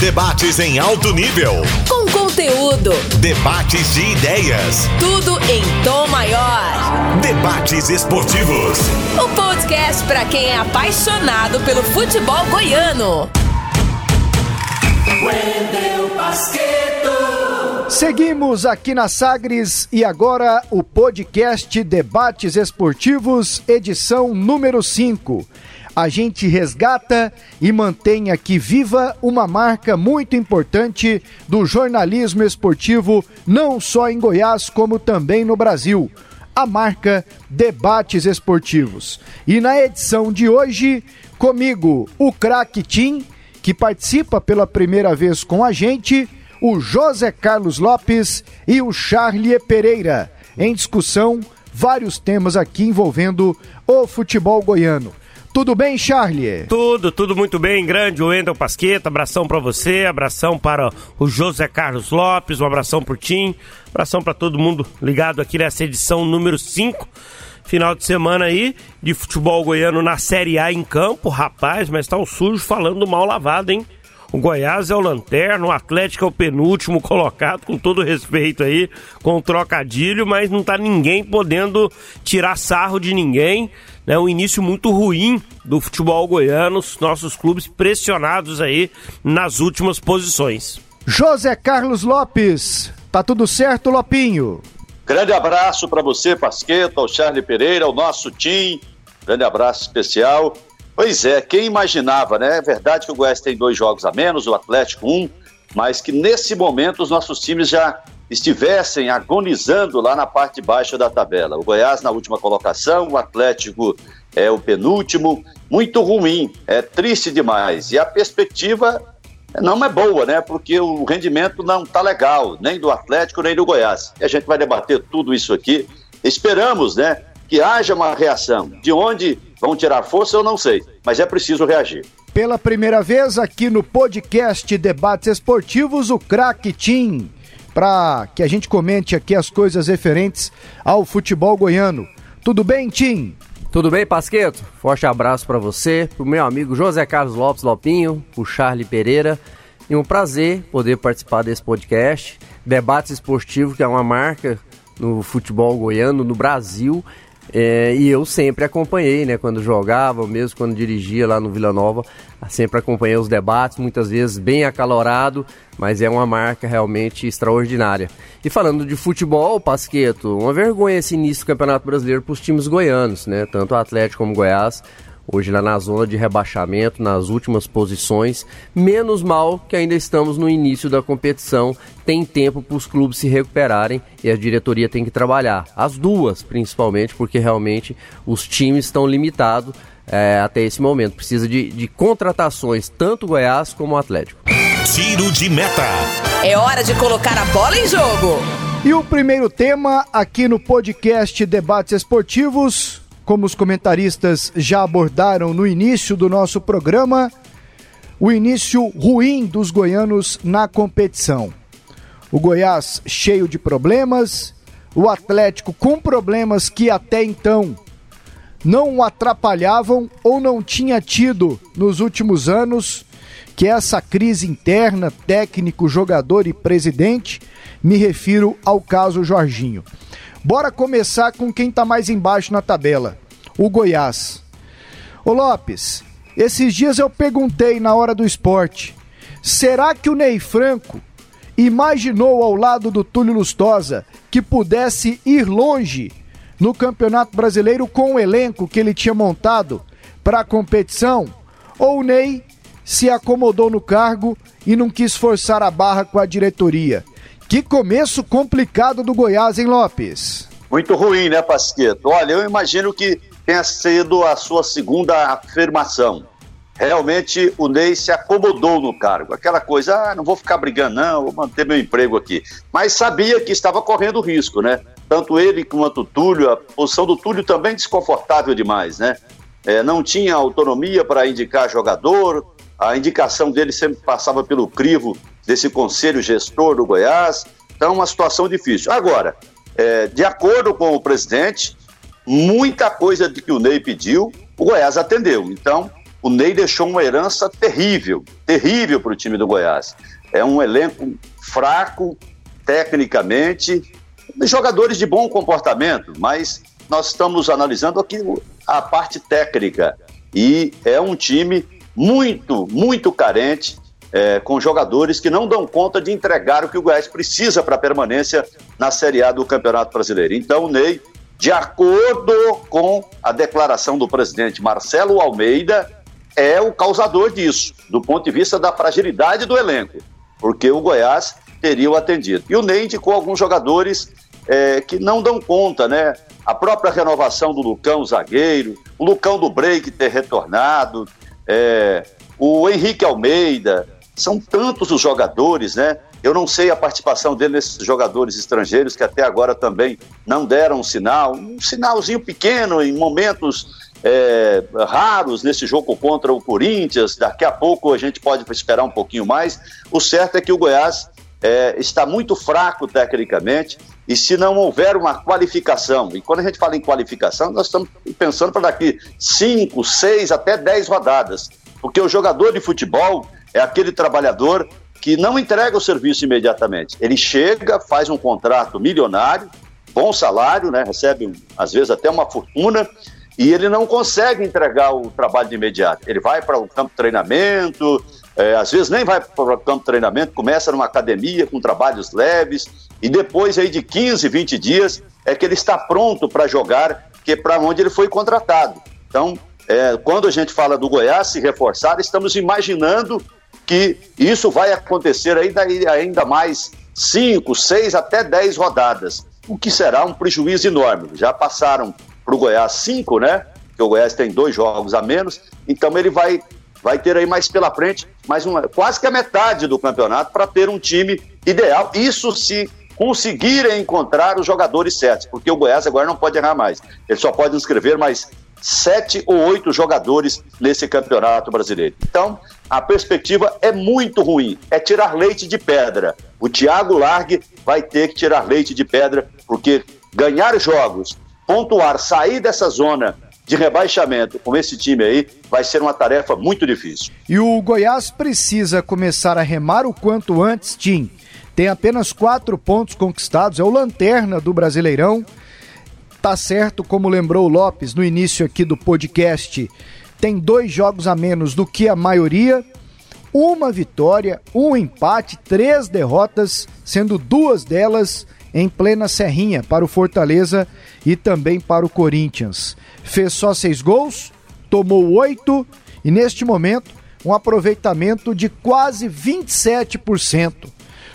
Debates em alto nível. Com conteúdo. Debates de ideias. Tudo em tom maior. Debates esportivos. O podcast para quem é apaixonado pelo futebol goiano. Wendel Basqueto. Seguimos aqui na Sagres e agora o podcast Debates Esportivos, edição número 5 a gente resgata e mantém aqui viva uma marca muito importante do jornalismo esportivo, não só em Goiás, como também no Brasil. A marca Debates Esportivos. E na edição de hoje, comigo, o craque Tim, que participa pela primeira vez com a gente, o José Carlos Lopes e o Charlie Pereira. Em discussão, vários temas aqui envolvendo o futebol goiano. Tudo bem, Charlie? Tudo, tudo muito bem. Grande, Wendel Pasqueta, abração para você, abração para o José Carlos Lopes, um abração pro Tim, abração para todo mundo ligado aqui nessa edição número 5. Final de semana aí de futebol goiano na Série A em campo, rapaz, mas tá o sujo falando mal lavado, hein? O Goiás é o lanterna, o Atlético é o penúltimo colocado, com todo respeito aí, com o trocadilho, mas não tá ninguém podendo tirar sarro de ninguém né, um início muito ruim do futebol goiano, os nossos clubes pressionados aí nas últimas posições. José Carlos Lopes, tá tudo certo, Lopinho? Grande abraço para você, Pasqueta, ao Charlie Pereira, ao nosso time. Grande abraço especial. Pois é, quem imaginava, né? É verdade que o Goiás tem dois jogos a menos, o Atlético um, mas que nesse momento os nossos times já estivessem agonizando lá na parte baixa da tabela. O Goiás na última colocação, o Atlético é o penúltimo, muito ruim, é triste demais. E a perspectiva não é boa, né? Porque o rendimento não tá legal, nem do Atlético, nem do Goiás. E a gente vai debater tudo isso aqui. Esperamos, né, que haja uma reação. De onde vão tirar força, eu não sei, mas é preciso reagir. Pela primeira vez aqui no podcast Debates Esportivos, o craque Tim para que a gente comente aqui as coisas referentes ao futebol goiano. Tudo bem, Tim? Tudo bem, Pasqueto? Forte abraço para você, pro meu amigo José Carlos Lopes Lopinho, o Charlie Pereira. E um prazer poder participar desse podcast. Debates Esportivos, que é uma marca no futebol goiano, no Brasil. É, e eu sempre acompanhei, né? Quando jogava, mesmo quando dirigia lá no Vila Nova, sempre acompanhei os debates, muitas vezes bem acalorado, mas é uma marca realmente extraordinária. E falando de futebol, Pasqueto, uma vergonha esse início do Campeonato Brasileiro para os times goianos, né? Tanto o Atlético como o Goiás hoje lá na zona de rebaixamento, nas últimas posições. Menos mal que ainda estamos no início da competição, tem tempo para os clubes se recuperarem e a diretoria tem que trabalhar. As duas, principalmente, porque realmente os times estão limitados é, até esse momento. Precisa de, de contratações, tanto o Goiás como o Atlético. Tiro de meta. É hora de colocar a bola em jogo. E o primeiro tema aqui no podcast Debates Esportivos como os comentaristas já abordaram no início do nosso programa, o início ruim dos goianos na competição. O Goiás cheio de problemas, o Atlético com problemas que até então não o atrapalhavam ou não tinha tido nos últimos anos, que é essa crise interna, técnico, jogador e presidente, me refiro ao caso Jorginho. Bora começar com quem está mais embaixo na tabela, o Goiás. Ô Lopes, esses dias eu perguntei na hora do esporte: será que o Ney Franco imaginou ao lado do Túlio Lustosa que pudesse ir longe no Campeonato Brasileiro com o elenco que ele tinha montado para a competição? Ou o Ney se acomodou no cargo e não quis forçar a barra com a diretoria? Que começo complicado do Goiás, hein, Lopes? Muito ruim, né, Pasqueto? Olha, eu imagino que tenha sido a sua segunda afirmação. Realmente o Ney se acomodou no cargo. Aquela coisa, ah, não vou ficar brigando, não, vou manter meu emprego aqui. Mas sabia que estava correndo risco, né? Tanto ele quanto o Túlio, a posição do Túlio também desconfortável demais, né? É, não tinha autonomia para indicar jogador, a indicação dele sempre passava pelo crivo desse conselho gestor do Goiás. Então, uma situação difícil. Agora, é, de acordo com o presidente, muita coisa que o Ney pediu, o Goiás atendeu. Então, o Ney deixou uma herança terrível, terrível para o time do Goiás. É um elenco fraco, tecnicamente, jogadores de bom comportamento, mas nós estamos analisando aqui a parte técnica. E é um time muito, muito carente, é, com jogadores que não dão conta de entregar o que o Goiás precisa para permanência na Série A do Campeonato Brasileiro. Então, Ney, de acordo com a declaração do presidente Marcelo Almeida, é o causador disso, do ponto de vista da fragilidade do elenco, porque o Goiás teria o atendido. E o Ney indicou alguns jogadores é, que não dão conta, né? A própria renovação do Lucão, zagueiro, o Lucão do Break ter retornado, é, o Henrique Almeida, são tantos os jogadores, né? Eu não sei a participação dele nesses jogadores estrangeiros que até agora também não deram um sinal, um sinalzinho pequeno em momentos é, raros nesse jogo contra o Corinthians. Daqui a pouco a gente pode esperar um pouquinho mais. O certo é que o Goiás é, está muito fraco tecnicamente e se não houver uma qualificação, e quando a gente fala em qualificação, nós estamos pensando para daqui 5, 6 até 10 rodadas, porque o jogador de futebol é aquele trabalhador que não entrega o serviço imediatamente. Ele chega, faz um contrato milionário, bom salário, né, recebe às vezes até uma fortuna, e ele não consegue entregar o trabalho de imediato. Ele vai para o campo de treinamento, é, às vezes nem vai para o campo de treinamento, começa numa academia com trabalhos leves, e depois aí de 15, 20 dias é que ele está pronto para jogar, que é para onde ele foi contratado. Então, é, quando a gente fala do Goiás se reforçar, estamos imaginando que isso vai acontecer ainda, ainda mais 5, 6 até 10 rodadas, o que será um prejuízo enorme. Já passaram para o Goiás 5, né? Que o Goiás tem dois jogos a menos, então ele vai, vai ter aí mais pela frente, mais uma, quase que a metade do campeonato para ter um time ideal. Isso se conseguirem encontrar os jogadores certos, porque o Goiás agora não pode errar mais. Ele só pode inscrever mais sete ou oito jogadores nesse campeonato brasileiro. Então, a perspectiva é muito ruim, é tirar leite de pedra. O Thiago Largue vai ter que tirar leite de pedra, porque ganhar jogos, pontuar, sair dessa zona de rebaixamento com esse time aí vai ser uma tarefa muito difícil. E o Goiás precisa começar a remar o quanto antes, Tim. Tem apenas quatro pontos conquistados, é o lanterna do Brasileirão. Tá certo, como lembrou o Lopes no início aqui do podcast, tem dois jogos a menos do que a maioria, uma vitória, um empate, três derrotas, sendo duas delas em plena serrinha para o Fortaleza e também para o Corinthians. Fez só seis gols, tomou oito e neste momento um aproveitamento de quase 27%.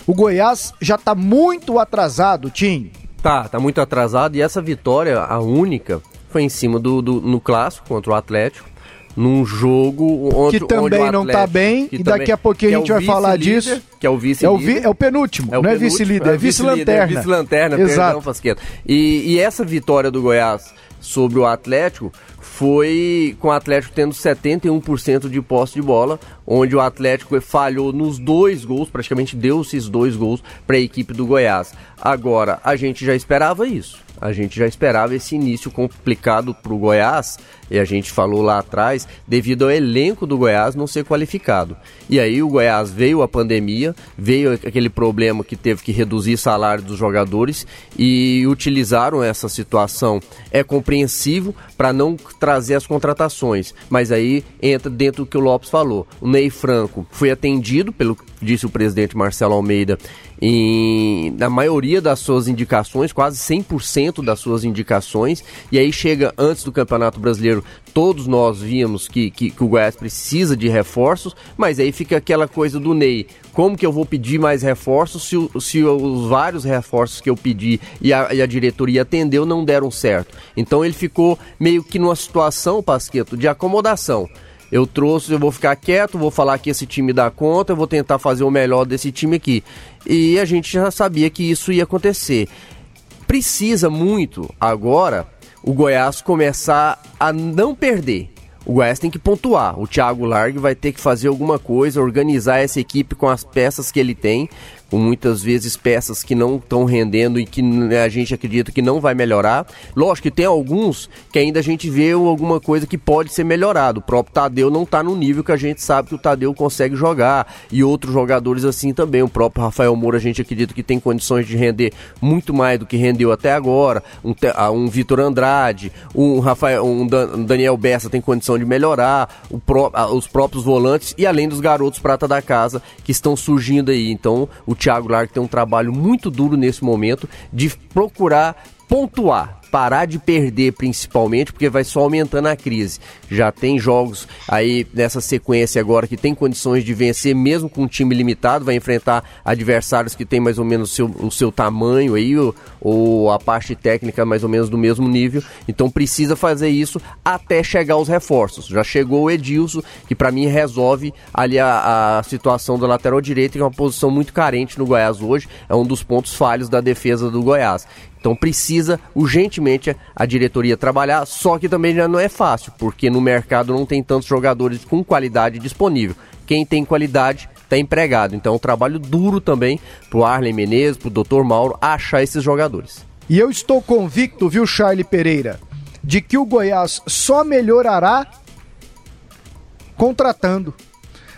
O Goiás já está muito atrasado, Tim. Tá, tá muito atrasado e essa vitória, a única, foi em cima do, do no clássico contra o Atlético num jogo onde, que também onde não está bem e daqui a pouquinho a gente é vai falar disso. que é o vice é o, vi, é o penúltimo é o não é vice-líder é vice-lanterna é vice-lanterna. perdão Pasqueta e, e essa vitória do Goiás sobre o Atlético foi com o Atlético tendo 71% de posse de bola, onde o Atlético falhou nos dois gols, praticamente deu esses dois gols para a equipe do Goiás. Agora, a gente já esperava isso. A gente já esperava esse início complicado para o Goiás, e a gente falou lá atrás, devido ao elenco do Goiás não ser qualificado. E aí o Goiás veio a pandemia, veio aquele problema que teve que reduzir salário dos jogadores e utilizaram essa situação. É compreensível para não trazer as contratações, mas aí entra dentro do que o Lopes falou. O Ney Franco foi atendido, pelo que disse o presidente Marcelo Almeida, em, na maioria das suas indicações, quase 100% das suas indicações, e aí chega antes do Campeonato Brasileiro, todos nós víamos que, que, que, o Goiás precisa de reforços, mas aí fica aquela coisa do Ney, como que eu vou pedir mais reforços se, se os vários reforços que eu pedi e a, e a diretoria atendeu não deram certo? Então ele ficou meio que numa situação, Pasqueto, de acomodação. Eu trouxe, eu vou ficar quieto, vou falar que esse time dá conta, eu vou tentar fazer o melhor desse time aqui. E a gente já sabia que isso ia acontecer. Precisa muito agora o Goiás começar a não perder. O Goiás tem que pontuar. O Thiago Largue vai ter que fazer alguma coisa, organizar essa equipe com as peças que ele tem, muitas vezes peças que não estão rendendo e que a gente acredita que não vai melhorar. Lógico que tem alguns que ainda a gente vê alguma coisa que pode ser melhorado. O próprio Tadeu não está no nível que a gente sabe que o Tadeu consegue jogar e outros jogadores assim também. O próprio Rafael Moura a gente acredita que tem condições de render muito mais do que rendeu até agora. Um, um Vitor Andrade, um Rafael, um Daniel Bessa tem condição de melhorar, pró os próprios volantes e além dos garotos prata da casa que estão surgindo aí. Então o Thiago Largue tem um trabalho muito duro nesse momento de procurar pontuar parar de perder principalmente, porque vai só aumentando a crise. Já tem jogos aí nessa sequência agora que tem condições de vencer mesmo com um time limitado, vai enfrentar adversários que tem mais ou menos o seu, o seu tamanho aí, ou, ou a parte técnica mais ou menos do mesmo nível. Então precisa fazer isso até chegar os reforços. Já chegou o Edilson, que para mim resolve ali a, a situação do lateral direito, que é uma posição muito carente no Goiás hoje, é um dos pontos falhos da defesa do Goiás. Então precisa urgentemente a diretoria trabalhar, só que também já não é fácil, porque no mercado não tem tantos jogadores com qualidade disponível. Quem tem qualidade está empregado. Então é um trabalho duro também para o Arlen Menezes, para o Dr. Mauro achar esses jogadores. E eu estou convicto, viu, Charlie Pereira, de que o Goiás só melhorará contratando.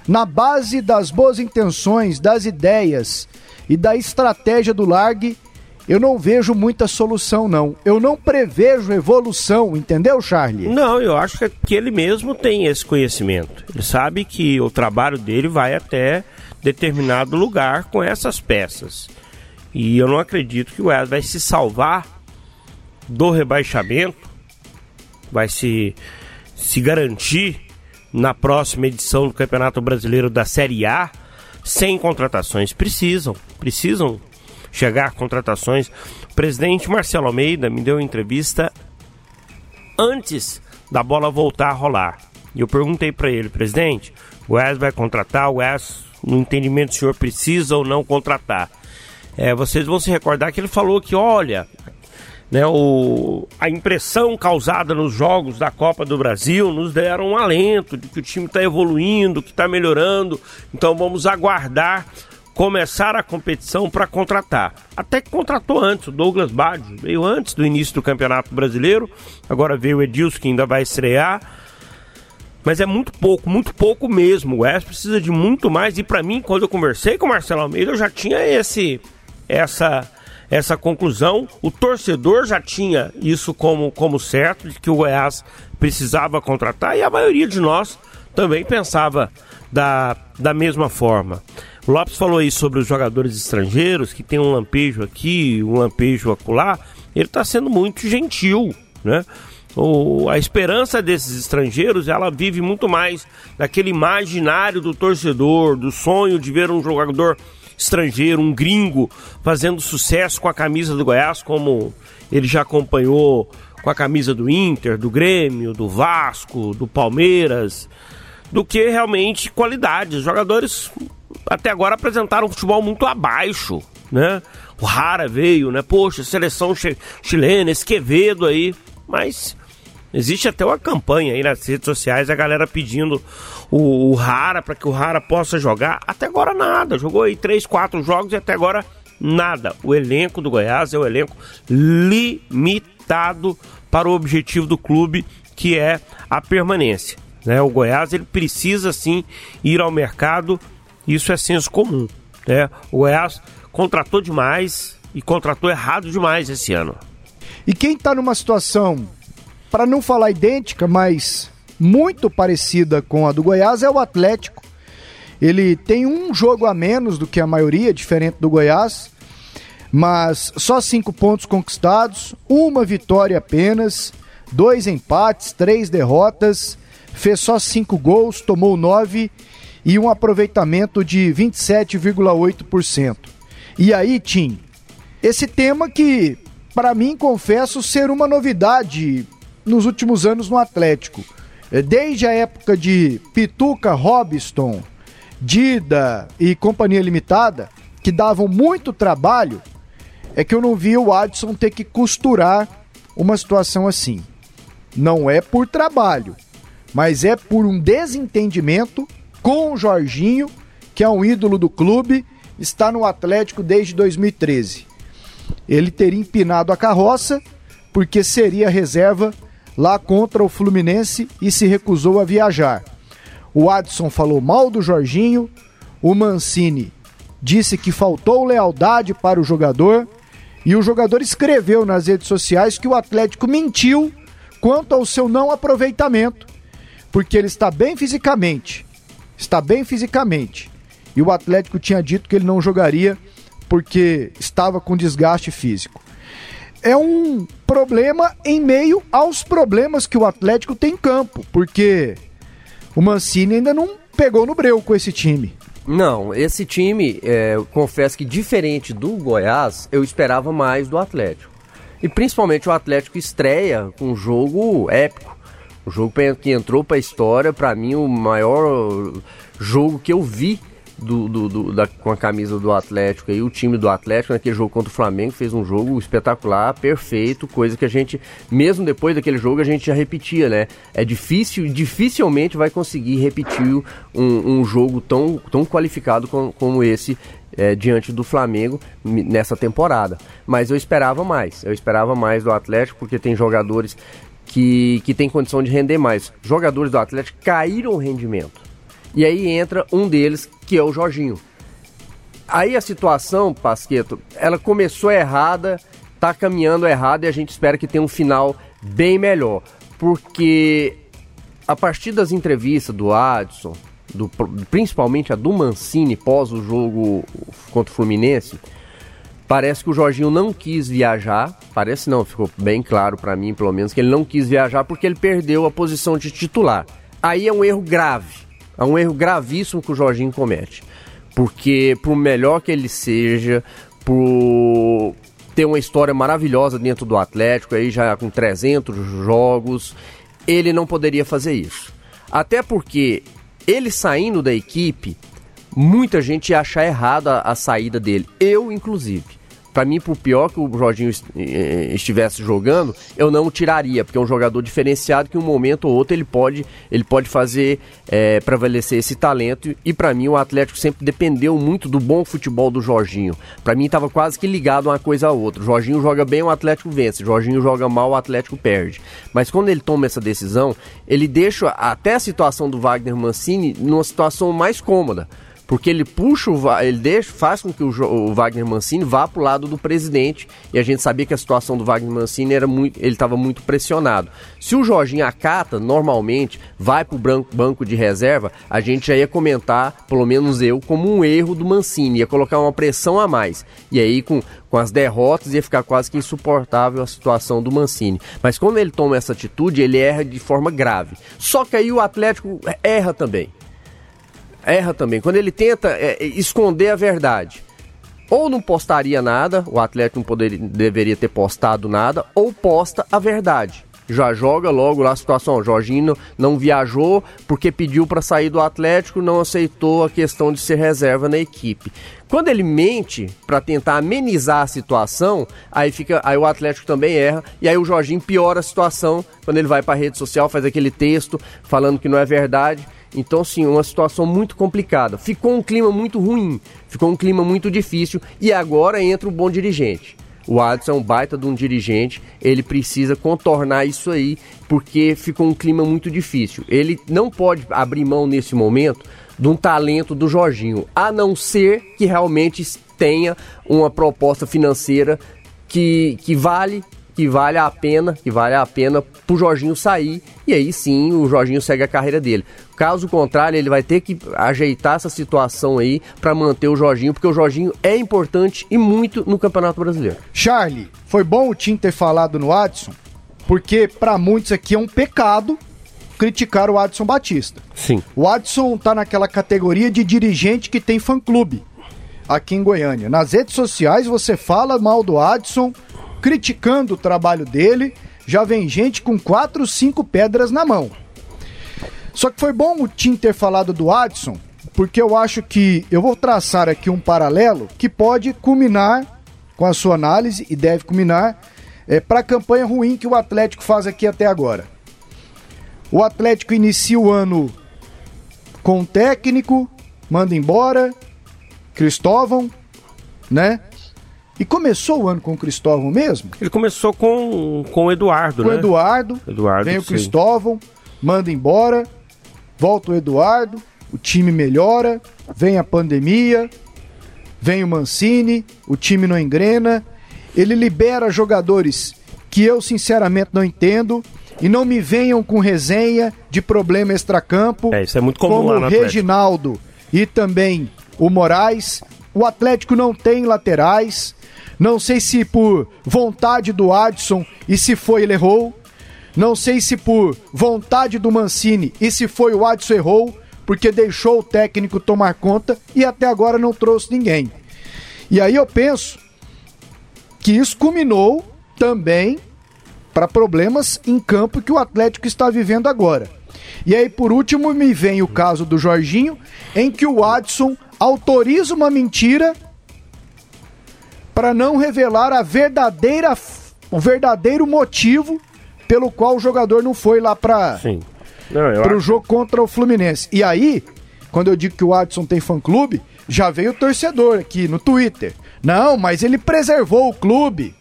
Na base das boas intenções, das ideias e da estratégia do Largue, eu não vejo muita solução, não. Eu não prevejo evolução, entendeu, Charlie? Não, eu acho que ele mesmo tem esse conhecimento. Ele sabe que o trabalho dele vai até determinado lugar com essas peças. E eu não acredito que o Goiás vai se salvar do rebaixamento, vai se, se garantir na próxima edição do Campeonato Brasileiro da Série A sem contratações. Precisam, precisam chegar contratações. O presidente Marcelo Almeida me deu entrevista antes da bola voltar a rolar. E eu perguntei para ele, presidente, o Goiás vai contratar, o Goiás, no entendimento do senhor, precisa ou não contratar. É, vocês vão se recordar que ele falou que, olha, né, o, a impressão causada nos jogos da Copa do Brasil nos deram um alento de que o time está evoluindo, que está melhorando. Então vamos aguardar começar a competição para contratar. Até que contratou antes, o Douglas Baggio veio antes do início do Campeonato Brasileiro, agora veio o Edilson que ainda vai estrear. Mas é muito pouco, muito pouco mesmo. O West precisa de muito mais. E para mim, quando eu conversei com o Marcelo Almeida, eu já tinha esse, essa, essa conclusão. O torcedor já tinha isso como, como certo, de que o Goiás precisava contratar. E a maioria de nós também pensava da, da mesma forma. O Lopes falou aí sobre os jogadores estrangeiros, que tem um lampejo aqui, um lampejo acolá. Ele está sendo muito gentil, né? O, a esperança desses estrangeiros, ela vive muito mais naquele imaginário do torcedor, do sonho de ver um jogador estrangeiro, um gringo, fazendo sucesso com a camisa do Goiás, como ele já acompanhou com a camisa do Inter, do Grêmio, do Vasco, do Palmeiras, do que realmente qualidade. Os jogadores até agora apresentaram um futebol muito abaixo, né? O Rara veio, né? Poxa, seleção chilena, Esquevedo aí, mas existe até uma campanha aí nas redes sociais, a galera pedindo o, o Rara para que o Rara possa jogar. Até agora nada, jogou aí três, quatro jogos e até agora nada. O elenco do Goiás é o elenco limitado para o objetivo do clube, que é a permanência. Né? O Goiás ele precisa sim ir ao mercado isso é senso comum. Né? O Goiás contratou demais e contratou errado demais esse ano. E quem está numa situação, para não falar idêntica, mas muito parecida com a do Goiás é o Atlético. Ele tem um jogo a menos do que a maioria, diferente do Goiás, mas só cinco pontos conquistados, uma vitória apenas, dois empates, três derrotas, fez só cinco gols, tomou nove e um aproveitamento de 27,8%. E aí, Tim, esse tema que, para mim, confesso ser uma novidade nos últimos anos no Atlético. É, desde a época de Pituca, Robiston, Dida e Companhia Limitada, que davam muito trabalho, é que eu não vi o Adson ter que costurar uma situação assim. Não é por trabalho, mas é por um desentendimento com o Jorginho, que é um ídolo do clube está no Atlético desde 2013. Ele teria empinado a carroça porque seria reserva lá contra o Fluminense e se recusou a viajar. O Adson falou mal do Jorginho, o Mancini disse que faltou lealdade para o jogador e o jogador escreveu nas redes sociais que o Atlético mentiu quanto ao seu não aproveitamento, porque ele está bem fisicamente. Está bem fisicamente. E o Atlético tinha dito que ele não jogaria porque estava com desgaste físico. É um problema em meio aos problemas que o Atlético tem em campo, porque o Mancini ainda não pegou no breu com esse time. Não, esse time, é, confesso que diferente do Goiás, eu esperava mais do Atlético. E principalmente o Atlético estreia com um jogo épico. Um jogo que entrou para a história, para mim, o maior jogo que eu vi do, do, do, da, com a camisa do Atlético e o time do Atlético naquele jogo contra o Flamengo fez um jogo espetacular, perfeito, coisa que a gente, mesmo depois daquele jogo, a gente já repetia, né? É difícil, dificilmente vai conseguir repetir um, um jogo tão, tão qualificado com, como esse é, diante do Flamengo nessa temporada. Mas eu esperava mais, eu esperava mais do Atlético porque tem jogadores que, que têm condição de render mais. Jogadores do Atlético caíram o rendimento e aí entra um deles, que é o Jorginho. Aí a situação, Pasqueto, ela começou errada, tá caminhando errado e a gente espera que tenha um final bem melhor. Porque a partir das entrevistas do Adson, do, principalmente a do Mancini pós o jogo contra o Fluminense, parece que o Jorginho não quis viajar. Parece não, ficou bem claro para mim, pelo menos, que ele não quis viajar porque ele perdeu a posição de titular. Aí é um erro grave é um erro gravíssimo que o Jorginho comete. Porque, por melhor que ele seja, por ter uma história maravilhosa dentro do Atlético, aí já com 300 jogos, ele não poderia fazer isso. Até porque ele saindo da equipe, muita gente ia achar errada a saída dele. Eu, inclusive para mim, por pior que o Jorginho eh, estivesse jogando, eu não o tiraria, porque é um jogador diferenciado que um momento ou outro ele pode, ele pode fazer é, prevalecer esse talento. E para mim, o Atlético sempre dependeu muito do bom futebol do Jorginho. Para mim, estava quase que ligado uma coisa a outra. O Jorginho joga bem, o Atlético vence. O Jorginho joga mal, o Atlético perde. Mas quando ele toma essa decisão, ele deixa até a situação do Wagner Mancini numa situação mais cômoda porque ele puxa, o, ele deixa, faz com que o, o Wagner Mancini vá para o lado do presidente e a gente sabia que a situação do Wagner Mancini era muito, ele estava muito pressionado. Se o Jorginho acata, normalmente vai para o banco de reserva, a gente já ia comentar, pelo menos eu, como um erro do Mancini, ia colocar uma pressão a mais. E aí com, com as derrotas ia ficar quase que insuportável a situação do Mancini. Mas quando ele toma essa atitude, ele erra de forma grave. Só que aí o Atlético erra também erra também. Quando ele tenta é, é, esconder a verdade. Ou não postaria nada, o atleta não poderia, deveria ter postado nada, ou posta a verdade. Já joga logo lá a situação. O Jorginho não viajou porque pediu para sair do Atlético, não aceitou a questão de ser reserva na equipe. Quando ele mente para tentar amenizar a situação, aí fica, aí o Atlético também erra e aí o Jorginho piora a situação quando ele vai para a rede social, faz aquele texto falando que não é verdade. Então, sim, uma situação muito complicada. Ficou um clima muito ruim, ficou um clima muito difícil e agora entra o bom dirigente. O Adson é um baita de um dirigente, ele precisa contornar isso aí, porque ficou um clima muito difícil. Ele não pode abrir mão nesse momento de um talento do Jorginho, a não ser que realmente tenha uma proposta financeira que, que vale que vale a pena, que vale a pena pro Jorginho sair e aí sim o Jorginho segue a carreira dele. Caso contrário, ele vai ter que ajeitar essa situação aí para manter o Jorginho, porque o Jorginho é importante e muito no Campeonato Brasileiro. Charlie, foi bom o Tim ter falado no Adson, porque para muitos aqui é um pecado criticar o Adson Batista. Sim. O Adson tá naquela categoria de dirigente que tem fã-clube aqui em Goiânia. Nas redes sociais você fala mal do Adson, criticando o trabalho dele, já vem gente com quatro, cinco pedras na mão. Só que foi bom o Tim ter falado do Adson, porque eu acho que eu vou traçar aqui um paralelo que pode culminar com a sua análise e deve culminar é, para a campanha ruim que o Atlético faz aqui até agora. O Atlético inicia o ano com um técnico, manda embora, Cristóvão, né? E começou o ano com o Cristóvão mesmo? Ele começou com, com o Eduardo, com né? o Eduardo, Eduardo, vem o sim. Cristóvão, manda embora, volta o Eduardo, o time melhora, vem a pandemia, vem o Mancini, o time não engrena, ele libera jogadores que eu sinceramente não entendo e não me venham com resenha de problema extracampo. É, isso é muito comum como lá o no Atlético. Reginaldo e também o Moraes. O Atlético não tem laterais. Não sei se por vontade do Adson e se foi ele errou. Não sei se por vontade do Mancini e se foi o Adson errou, porque deixou o técnico tomar conta e até agora não trouxe ninguém. E aí eu penso que isso culminou também para problemas em campo que o Atlético está vivendo agora. E aí, por último, me vem o caso do Jorginho, em que o Adson autoriza uma mentira para não revelar a verdadeira, o verdadeiro motivo pelo qual o jogador não foi lá para o jogo contra o Fluminense. E aí, quando eu digo que o Adson tem fã-clube, já veio o torcedor aqui no Twitter. Não, mas ele preservou o clube.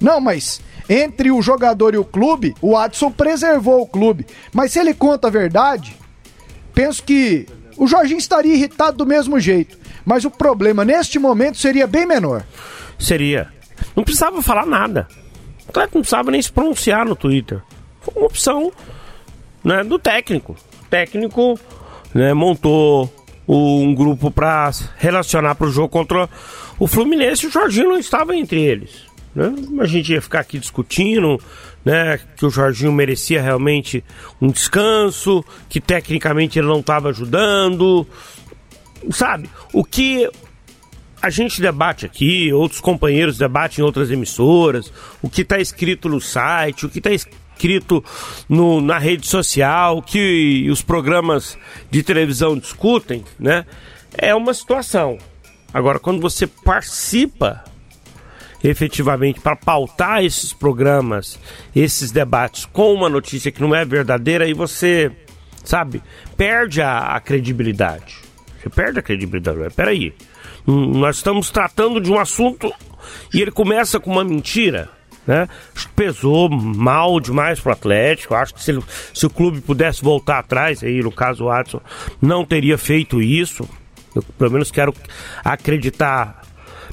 Não, mas entre o jogador e o clube, o Adson preservou o clube. Mas se ele conta a verdade, penso que o Jorginho estaria irritado do mesmo jeito. Mas o problema neste momento seria bem menor. Seria. Não precisava falar nada. O Atlético não precisava nem se pronunciar no Twitter. Foi uma opção né, do técnico. O técnico né, montou um grupo para relacionar para o jogo contra o Fluminense. O Jorginho não estava entre eles. Né? A gente ia ficar aqui discutindo né, que o Jorginho merecia realmente um descanso, que tecnicamente ele não estava ajudando. Sabe? O que a gente debate aqui, outros companheiros debatem em outras emissoras, o que está escrito no site, o que está escrito no- na rede social, o que os programas de televisão discutem, né? É uma situação. Agora, quando você participa efetivamente para pautar esses programas, esses debates com uma notícia que não é verdadeira, aí você, sabe, perde a, a credibilidade. Você perde a credibilidade. Peraí. Hum, Nós estamos tratando de um assunto e ele começa com uma mentira. Né? Pesou mal demais pro Atlético. Acho que se, se o clube pudesse voltar atrás, aí no caso o Adson não teria feito isso. Eu pelo menos quero acreditar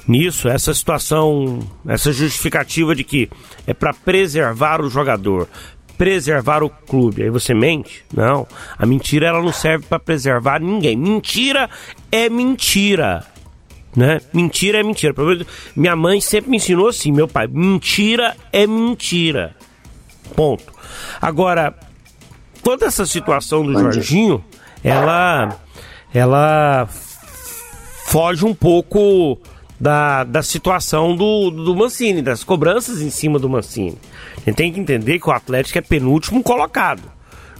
nisso, essa situação, essa justificativa de que é para preservar o jogador, preservar o clube. Aí você mente? Não. A mentira ela não serve para preservar ninguém. Mentira é mentira. Né? Mentira é mentira. Minha mãe sempre me ensinou assim, meu pai. Mentira é mentira. Ponto. Agora, toda essa situação do Jorginho, ela, ela foge um pouco da, da situação do, do Mancini, das cobranças em cima do Mancini. A gente tem que entender que o Atlético é penúltimo colocado.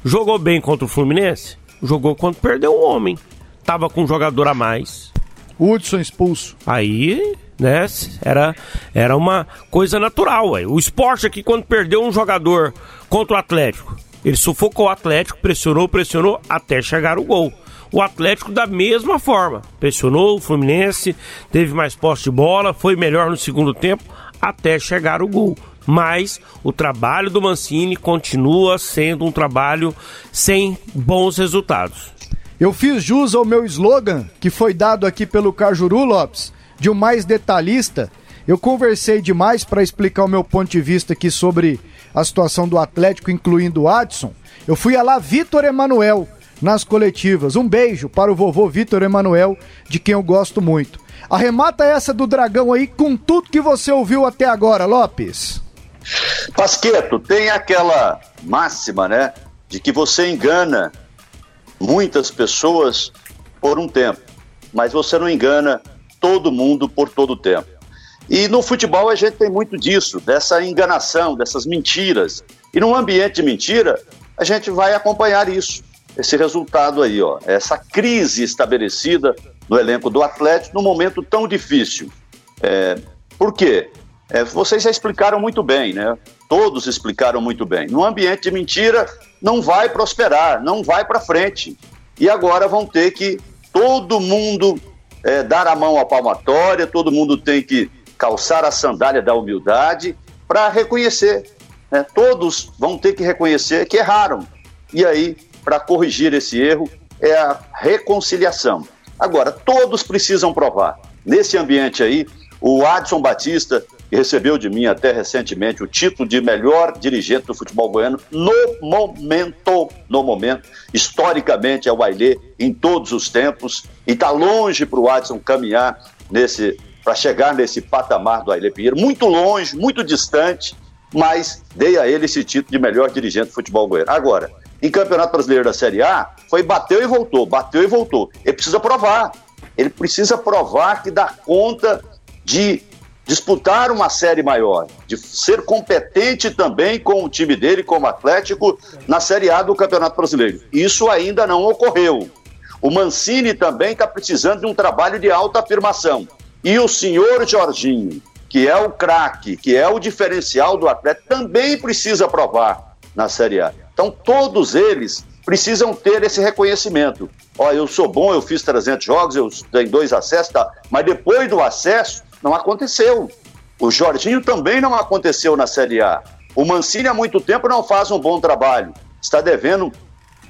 Jogou bem contra o Fluminense? Jogou quando perdeu um homem. Tava com um jogador a mais. Hudson expulso. Aí, né, era, era uma coisa natural. Ué. O esporte aqui, quando perdeu um jogador contra o Atlético, ele sufocou o Atlético, pressionou, pressionou, até chegar o gol. O Atlético, da mesma forma, pressionou o Fluminense, teve mais posse de bola, foi melhor no segundo tempo, até chegar o gol. Mas o trabalho do Mancini continua sendo um trabalho sem bons resultados. Eu fiz jus ao meu slogan, que foi dado aqui pelo Cajuru Lopes, de um mais detalhista. Eu conversei demais para explicar o meu ponto de vista aqui sobre a situação do Atlético, incluindo o Adson. Eu fui a lá Vitor Emanuel nas coletivas. Um beijo para o vovô Vitor Emanuel, de quem eu gosto muito. Arremata essa do Dragão aí com tudo que você ouviu até agora, Lopes. Pasqueto, tem aquela máxima, né? De que você engana muitas pessoas por um tempo, mas você não engana todo mundo por todo o tempo. E no futebol a gente tem muito disso, dessa enganação, dessas mentiras. E num ambiente de mentira, a gente vai acompanhar isso, esse resultado aí, ó, essa crise estabelecida no elenco do Atlético num momento tão difícil. É, por quê? É, vocês já explicaram muito bem, né? Todos explicaram muito bem. Num ambiente de mentira, não vai prosperar, não vai para frente. E agora vão ter que todo mundo é, dar a mão à palmatória, todo mundo tem que calçar a sandália da humildade para reconhecer. Né? Todos vão ter que reconhecer que erraram. E aí, para corrigir esse erro, é a reconciliação. Agora, todos precisam provar. Nesse ambiente aí, o Adson Batista, que recebeu de mim até recentemente o título de melhor dirigente do futebol goiano no momento, no momento, historicamente é o Ailê em todos os tempos e está longe para o Adson caminhar nesse para chegar nesse patamar do Ailê Pinheiro, muito longe, muito distante, mas dei a ele esse título de melhor dirigente do futebol goiano. Agora, em Campeonato Brasileiro da Série A, foi bateu e voltou, bateu e voltou. Ele precisa provar. Ele precisa provar que dá conta de disputar uma série maior, de ser competente também com o time dele, como Atlético, na Série A do Campeonato Brasileiro. Isso ainda não ocorreu. O Mancini também está precisando de um trabalho de alta afirmação. E o senhor Jorginho, que é o craque, que é o diferencial do Atlético, também precisa provar na Série A. Então, todos eles precisam ter esse reconhecimento. Ó, eu sou bom, eu fiz 300 jogos, eu tenho dois acessos, tá? mas depois do acesso, não aconteceu. O Jorginho também não aconteceu na Série A. O Mancini há muito tempo não faz um bom trabalho. Está devendo